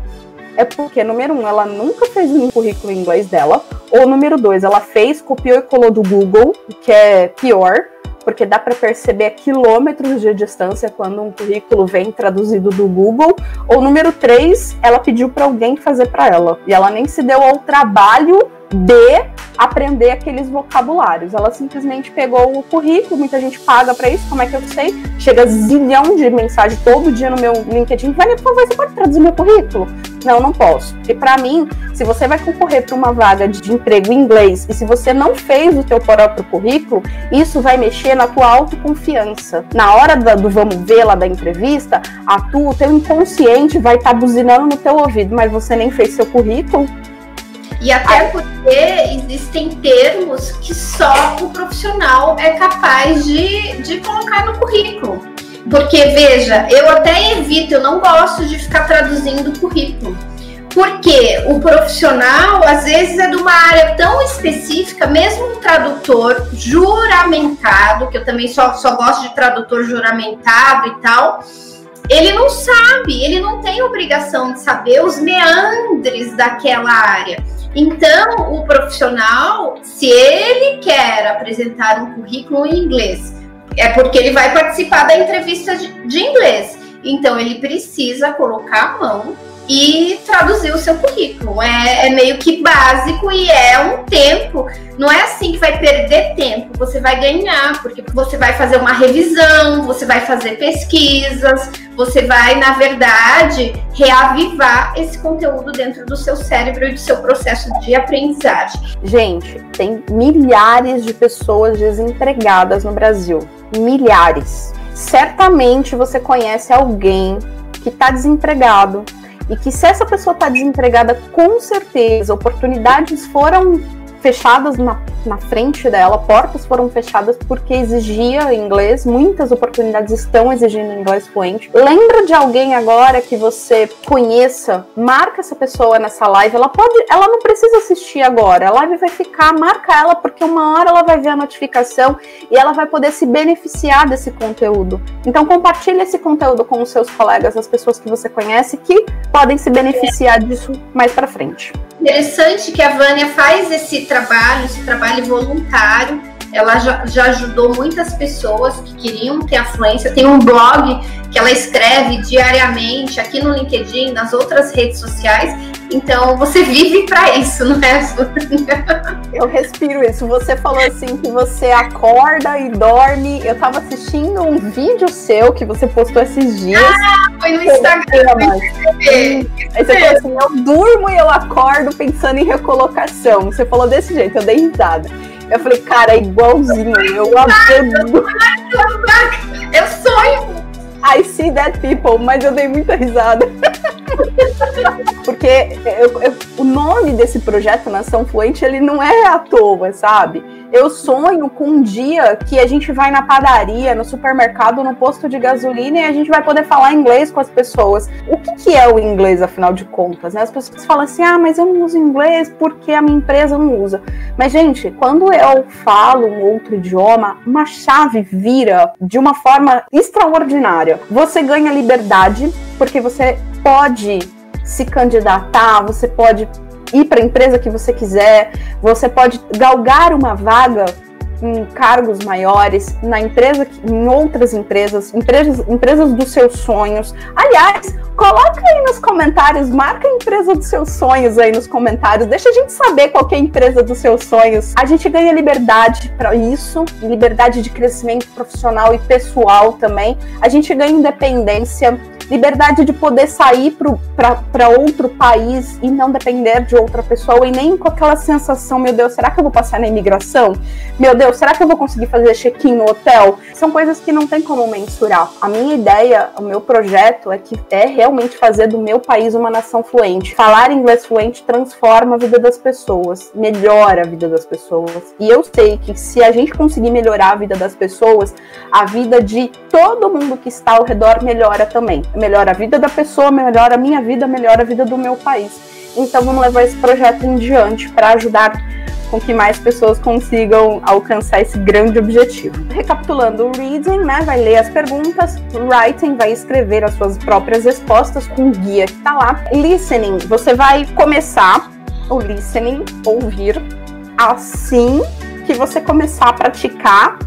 Speaker 2: é porque, número um, ela nunca fez um currículo em inglês dela, ou número dois, ela fez, copiou e colou do Google, o que é pior, porque dá para perceber a quilômetros de distância quando um currículo vem traduzido do Google. Ou número três, ela pediu para alguém fazer para ela, e ela nem se deu ao trabalho de aprender aqueles vocabulários. Ela simplesmente pegou o currículo, muita gente paga para isso, como é que eu sei? Chega zilhão de mensagem todo dia no meu LinkedIn. Vai, por favor, você pode traduzir meu currículo? Não, não posso. Porque para mim, se você vai concorrer para uma vaga de emprego em inglês e se você não fez o teu próprio currículo, isso vai mexer na tua autoconfiança. Na hora do, vamos ver lá da entrevista, a tu, o teu inconsciente vai estar tá buzinando no teu ouvido, mas você nem fez seu currículo,
Speaker 1: e até porque existem termos que só o profissional é capaz de, de colocar no currículo. Porque, veja, eu até evito, eu não gosto de ficar traduzindo currículo. Porque o profissional, às vezes, é de uma área tão específica, mesmo um tradutor juramentado, que eu também só, só gosto de tradutor juramentado e tal, ele não sabe, ele não tem obrigação de saber os meandres daquela área. Então, o profissional, se ele quer apresentar um currículo em inglês, é porque ele vai participar da entrevista de, de inglês. Então, ele precisa colocar a mão e traduzir o seu currículo. É, é, meio que básico e é um tempo. Não é assim que vai perder tempo, você vai ganhar, porque você vai fazer uma revisão, você vai fazer pesquisas, você vai, na verdade, reavivar esse conteúdo dentro do seu cérebro e do seu processo de aprendizagem.
Speaker 2: Gente, tem milhares de pessoas desempregadas no Brasil. Milhares. Certamente você conhece alguém que está desempregado, e que se essa pessoa está desempregada, com certeza oportunidades foram fechadas na, na frente dela, portas foram fechadas porque exigia inglês, muitas oportunidades estão exigindo inglês fluente. Lembra de alguém agora que você conheça, marca essa pessoa nessa live, ela pode, ela não precisa assistir agora, a live vai ficar, marca ela porque uma hora ela vai ver a notificação e ela vai poder se beneficiar desse conteúdo. Então compartilhe esse conteúdo com os seus colegas, as pessoas que você conhece que podem se beneficiar disso mais para frente.
Speaker 1: Interessante que a Vânia faz esse trabalho, esse trabalho voluntário. Ela já, já, ajudou muitas pessoas que queriam ter afluência. Tem um blog que ela escreve diariamente aqui no LinkedIn, nas outras redes sociais. Então você vive para isso, não é?
Speaker 2: Eu respiro isso. Você falou assim que você acorda e dorme. Eu tava assistindo um vídeo seu que você postou esses dias.
Speaker 1: Ah, foi no Instagram. Aí
Speaker 2: você falou assim: eu durmo e eu acordo pensando em recolocação. Você falou desse jeito, eu dei risada. Eu falei, cara, é igualzinho. Eu adoro.
Speaker 1: Eu sonho.
Speaker 2: I see that people, mas eu dei muita risada. Porque eu, eu, o nome desse projeto Nação Fluente, ele não é à toa, sabe? Eu sonho com um dia que a gente vai na padaria, no supermercado, no posto de gasolina e a gente vai poder falar inglês com as pessoas. O que, que é o inglês, afinal de contas? Né? As pessoas falam assim: ah, mas eu não uso inglês porque a minha empresa não usa. Mas, gente, quando eu falo um outro idioma, uma chave vira de uma forma extraordinária. Você ganha liberdade porque você pode se candidatar, você pode ir para a empresa que você quiser, você pode galgar uma vaga em cargos maiores, na empresa, em outras empresas, empresas, empresas dos seus sonhos. Aliás, coloca aí nos comentários, marca a empresa dos seus sonhos aí nos comentários, deixa a gente saber qual é a empresa dos seus sonhos. A gente ganha liberdade para isso, liberdade de crescimento profissional e pessoal também. A gente ganha independência liberdade de poder sair para outro país e não depender de outra pessoa e nem com aquela sensação, meu Deus, será que eu vou passar na imigração? Meu Deus, será que eu vou conseguir fazer check-in no hotel? São coisas que não tem como mensurar. A minha ideia, o meu projeto é que é realmente fazer do meu país uma nação fluente. Falar inglês fluente transforma a vida das pessoas, melhora a vida das pessoas. E eu sei que se a gente conseguir melhorar a vida das pessoas, a vida de todo mundo que está ao redor melhora também melhora a vida da pessoa, melhora a minha vida, melhora a vida do meu país. Então vamos levar esse projeto em diante para ajudar com que mais pessoas consigam alcançar esse grande objetivo. Recapitulando, o reading, né, vai ler as perguntas, writing vai escrever as suas próprias respostas com o guia que está lá. Listening, você vai começar o listening, ouvir, assim que você começar a praticar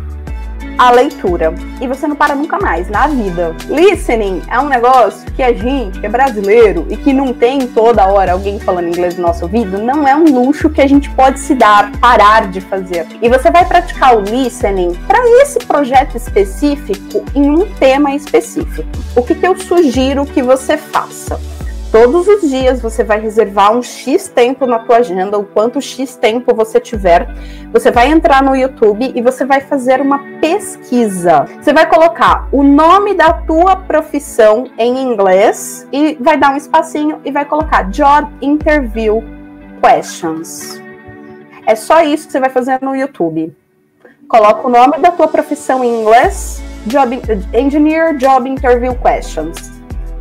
Speaker 2: a leitura. E você não para nunca mais na vida. Listening é um negócio que a gente, que é brasileiro e que não tem toda hora alguém falando inglês no nosso ouvido, não é um luxo que a gente pode se dar, parar de fazer. E você vai praticar o listening para esse projeto específico em um tema específico. O que, que eu sugiro que você faça? Todos os dias você vai reservar um X tempo na tua agenda, o quanto X tempo você tiver. Você vai entrar no YouTube e você vai fazer uma pesquisa. Você vai colocar o nome da tua profissão em inglês e vai dar um espacinho e vai colocar Job Interview Questions. É só isso que você vai fazer no YouTube. Coloca o nome da tua profissão em inglês, Job Engineer Job Interview Questions.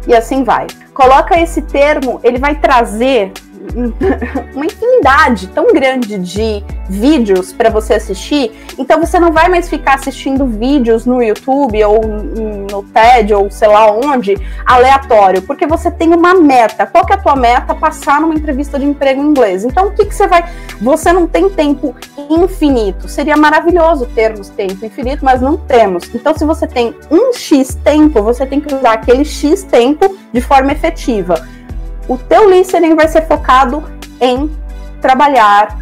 Speaker 2: E assim vai coloca esse termo, ele vai trazer uma infinidade tão grande de vídeos para você assistir, então você não vai mais ficar assistindo vídeos no YouTube ou no TED ou sei lá onde, aleatório, porque você tem uma meta. Qual que é a tua meta? Passar numa entrevista de emprego em inglês. Então o que, que você vai. Você não tem tempo infinito. Seria maravilhoso termos tempo infinito, mas não temos. Então, se você tem um X tempo, você tem que usar aquele X tempo de forma efetiva o teu listening vai ser focado em trabalhar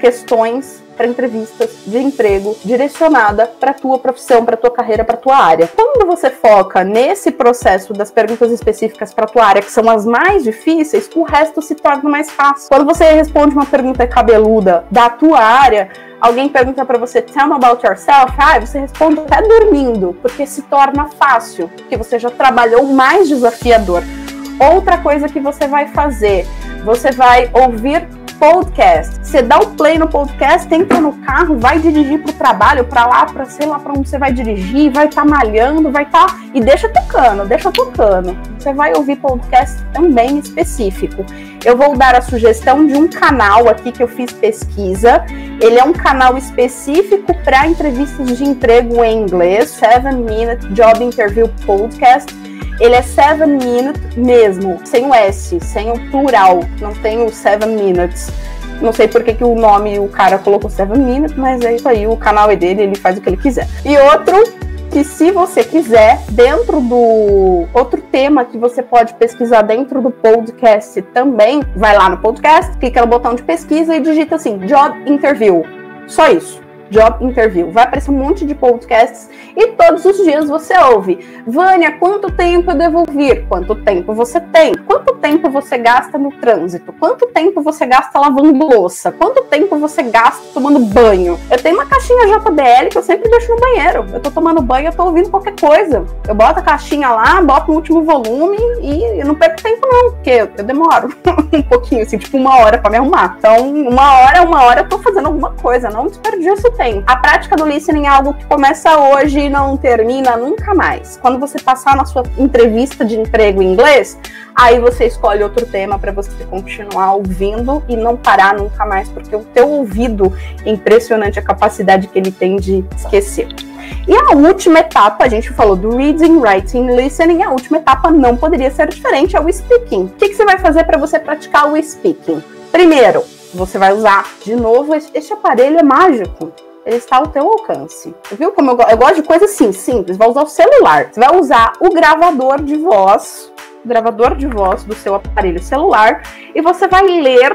Speaker 2: questões para entrevistas de emprego direcionada para tua profissão, para tua carreira, para tua área. Quando você foca nesse processo das perguntas específicas para tua área, que são as mais difíceis, o resto se torna mais fácil. Quando você responde uma pergunta cabeluda da tua área, alguém pergunta para você, tell me about yourself, ah, você responde até dormindo, porque se torna fácil, porque você já trabalhou mais desafiador. Outra coisa que você vai fazer, você vai ouvir podcast. Você dá o play no podcast, entra no carro, vai dirigir para o trabalho, para lá, para sei lá para onde você vai dirigir, vai estar tá malhando, vai estar tá... e deixa tocando, deixa tocando. Você vai ouvir podcast também específico. Eu vou dar a sugestão de um canal aqui que eu fiz pesquisa. Ele é um canal específico para entrevistas de emprego em inglês, 7 Minute Job Interview Podcast ele é seven minutes mesmo, sem o S, sem o plural, não tem o seven minutes. Não sei por que, que o nome o cara colocou seven minutes, mas é isso aí, o canal é dele, ele faz o que ele quiser. E outro que se você quiser, dentro do outro tema que você pode pesquisar dentro do podcast também, vai lá no podcast, clica no botão de pesquisa e digita assim, job interview. Só isso job interview. Vai aparecer um monte de podcasts e todos os dias você ouve. Vânia, quanto tempo eu devo vir? Quanto tempo você tem? Quanto tempo você gasta no trânsito? Quanto tempo você gasta lavando louça? Quanto tempo você gasta tomando banho? Eu tenho uma caixinha JBL que eu sempre deixo no banheiro. Eu tô tomando banho, eu tô ouvindo qualquer coisa. Eu boto a caixinha lá, boto no último volume e eu não perco tempo não, porque eu, eu demoro um pouquinho, assim, tipo uma hora para me arrumar. Então, uma hora, uma hora eu tô fazendo alguma coisa, não desperdiço tem. A prática do listening é algo que começa hoje e não termina nunca mais. Quando você passar na sua entrevista de emprego em inglês, aí você escolhe outro tema para você continuar ouvindo e não parar nunca mais, porque o teu ouvido é impressionante a capacidade que ele tem de esquecer. E a última etapa, a gente falou do reading, writing, listening, a última etapa não poderia ser diferente, é o speaking. O que, que você vai fazer para você praticar o speaking? Primeiro, você vai usar de novo, este aparelho é mágico ele está ao teu alcance. Viu como eu, eu gosto de coisa assim, simples. Vai usar o celular. Você vai usar o gravador de voz, o gravador de voz do seu aparelho celular, e você vai ler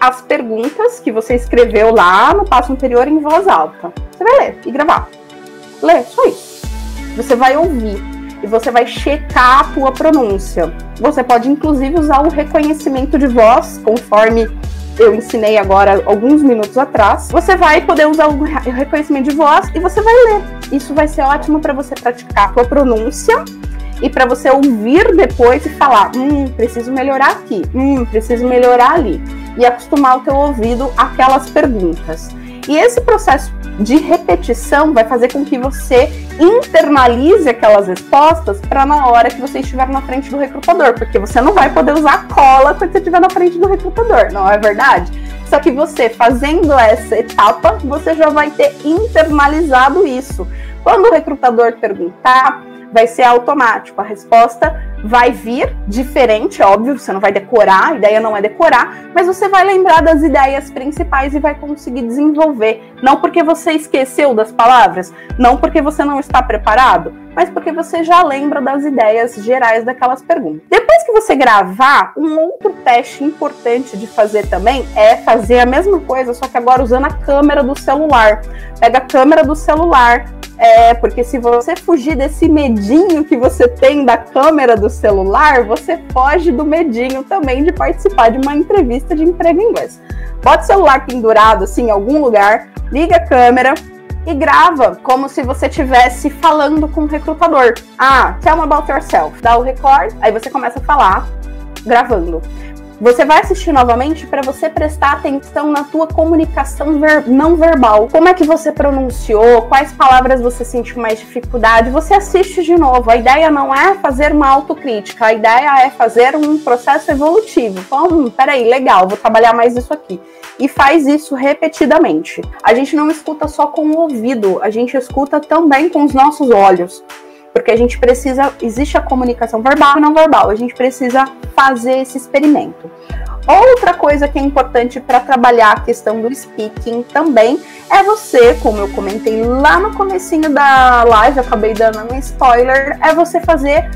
Speaker 2: as perguntas que você escreveu lá no passo anterior em voz alta. Você vai ler e gravar. Lê, só isso. Você vai ouvir e você vai checar a tua pronúncia. Você pode inclusive usar o reconhecimento de voz, conforme eu ensinei agora alguns minutos atrás, você vai poder usar o reconhecimento de voz e você vai ler. Isso vai ser ótimo para você praticar a sua pronúncia e para você ouvir depois e falar, hum, preciso melhorar aqui, hum, preciso melhorar ali e acostumar o teu ouvido àquelas perguntas. E esse processo de repetição vai fazer com que você internalize aquelas respostas para na hora que você estiver na frente do recrutador, porque você não vai poder usar cola quando você estiver na frente do recrutador, não é verdade? Só que você fazendo essa etapa, você já vai ter internalizado isso. Quando o recrutador perguntar, vai ser automático. A resposta vai vir diferente, óbvio, você não vai decorar, a ideia não é decorar, mas você vai lembrar das ideias principais e vai conseguir desenvolver. Não porque você esqueceu das palavras, não porque você não está preparado, mas porque você já lembra das ideias gerais daquelas perguntas. Depois que você gravar, um outro teste importante de fazer também é fazer a mesma coisa, só que agora usando a câmera do celular. Pega a câmera do celular, é, porque se você fugir desse medinho que você tem da câmera do celular, você foge do medinho também de participar de uma entrevista de emprego em inglês. Bota o celular pendurado assim em algum lugar, liga a câmera e grava como se você estivesse falando com o recrutador. Ah, tell me about yourself. Dá o record, aí você começa a falar gravando. Você vai assistir novamente para você prestar atenção na tua comunicação ver não verbal. Como é que você pronunciou? Quais palavras você sentiu mais dificuldade? Você assiste de novo. A ideia não é fazer uma autocrítica, a ideia é fazer um processo evolutivo. Então, hum, peraí, legal, vou trabalhar mais isso aqui. E faz isso repetidamente. A gente não escuta só com o ouvido, a gente escuta também com os nossos olhos porque a gente precisa, existe a comunicação verbal e não verbal, a gente precisa fazer esse experimento. Outra coisa que é importante para trabalhar a questão do speaking também é você, como eu comentei lá no comecinho da live, acabei dando um spoiler, é você fazer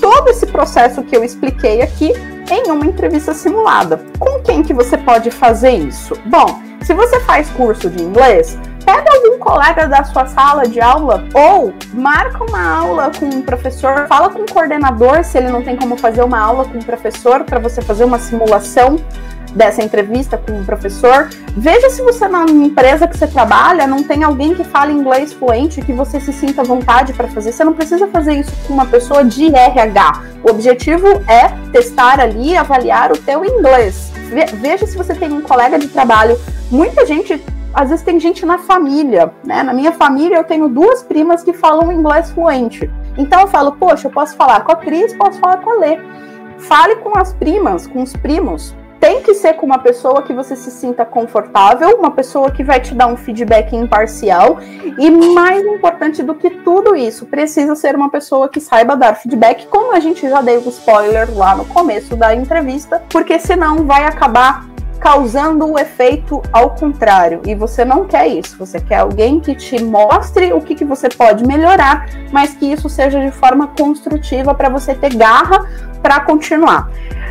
Speaker 2: todo esse processo que eu expliquei aqui em uma entrevista simulada. Com quem que você pode fazer isso? Bom, se você faz curso de inglês, pega algum colega da sua sala de aula ou marca uma aula com um professor, fala com o coordenador se ele não tem como fazer uma aula com o professor para você fazer uma simulação dessa entrevista com o professor. Veja se você na empresa que você trabalha não tem alguém que fale inglês fluente que você se sinta à vontade para fazer. Você não precisa fazer isso com uma pessoa de RH. O objetivo é testar ali, avaliar o teu inglês. Veja se você tem um colega de trabalho. Muita gente às vezes tem gente na família, né? Na minha família eu tenho duas primas que falam inglês fluente. Então eu falo, poxa, eu posso falar com a Cris, posso falar com a Lê. Fale com as primas, com os primos. Tem que ser com uma pessoa que você se sinta confortável, uma pessoa que vai te dar um feedback imparcial. E mais importante do que tudo isso, precisa ser uma pessoa que saiba dar feedback, como a gente já deu o spoiler lá no começo da entrevista, porque senão vai acabar causando o efeito ao contrário. E você não quer isso. Você quer alguém que te mostre o que, que você pode melhorar, mas que isso seja de forma construtiva para você ter garra para continuar.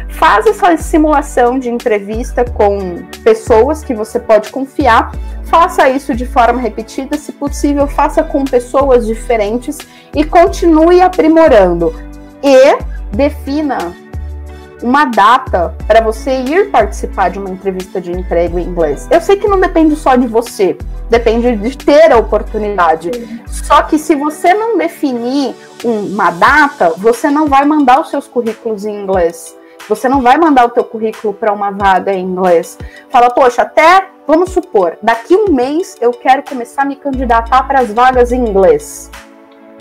Speaker 2: Faz essa simulação de entrevista com pessoas que você pode confiar. Faça isso de forma repetida, se possível, faça com pessoas diferentes e continue aprimorando. E defina uma data para você ir participar de uma entrevista de emprego em inglês. Eu sei que não depende só de você, depende de ter a oportunidade. Só que se você não definir uma data, você não vai mandar os seus currículos em inglês. Você não vai mandar o teu currículo para uma vaga em inglês. Fala, poxa, até vamos supor, daqui um mês eu quero começar a me candidatar para as vagas em inglês.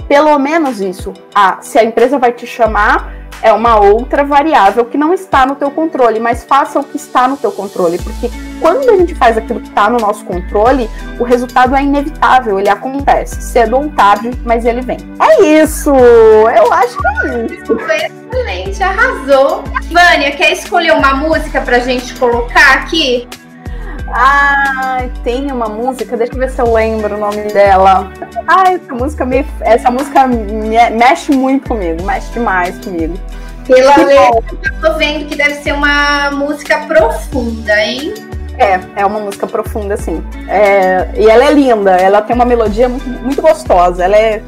Speaker 2: Pelo menos isso. Ah, se a empresa vai te chamar, é uma outra variável que não está no teu controle, mas faça o que está no teu controle, porque quando a gente faz aquilo que está no nosso controle, o resultado é inevitável, ele acontece, cedo ou tarde, mas ele vem. É isso! Eu acho que é isso.
Speaker 1: Excelente, arrasou. Vânia, quer escolher uma música pra gente colocar aqui?
Speaker 2: Ah, tem uma música, deixa eu ver se eu lembro o nome dela. Ah, essa música me, essa música me, mexe muito comigo, mexe demais comigo.
Speaker 1: Pela letra, eu tô vendo que deve ser uma música profunda, hein?
Speaker 2: É, é uma música profunda, sim. É, e ela é linda, ela tem uma melodia muito, muito gostosa. Ela é.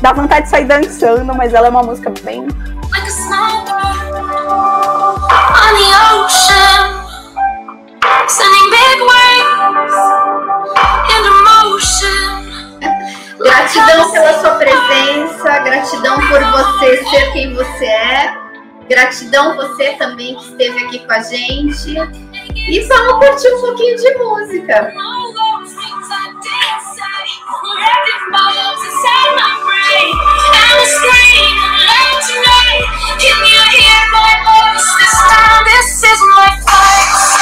Speaker 2: dá vontade de sair dançando, mas ela é uma música bem. Like a small on the ocean
Speaker 1: sending big waves into. Gratidão pela sua presença, gratidão por você ser quem você é, gratidão você também que esteve aqui com a gente. E vamos curtir um pouquinho de música. This is my fight.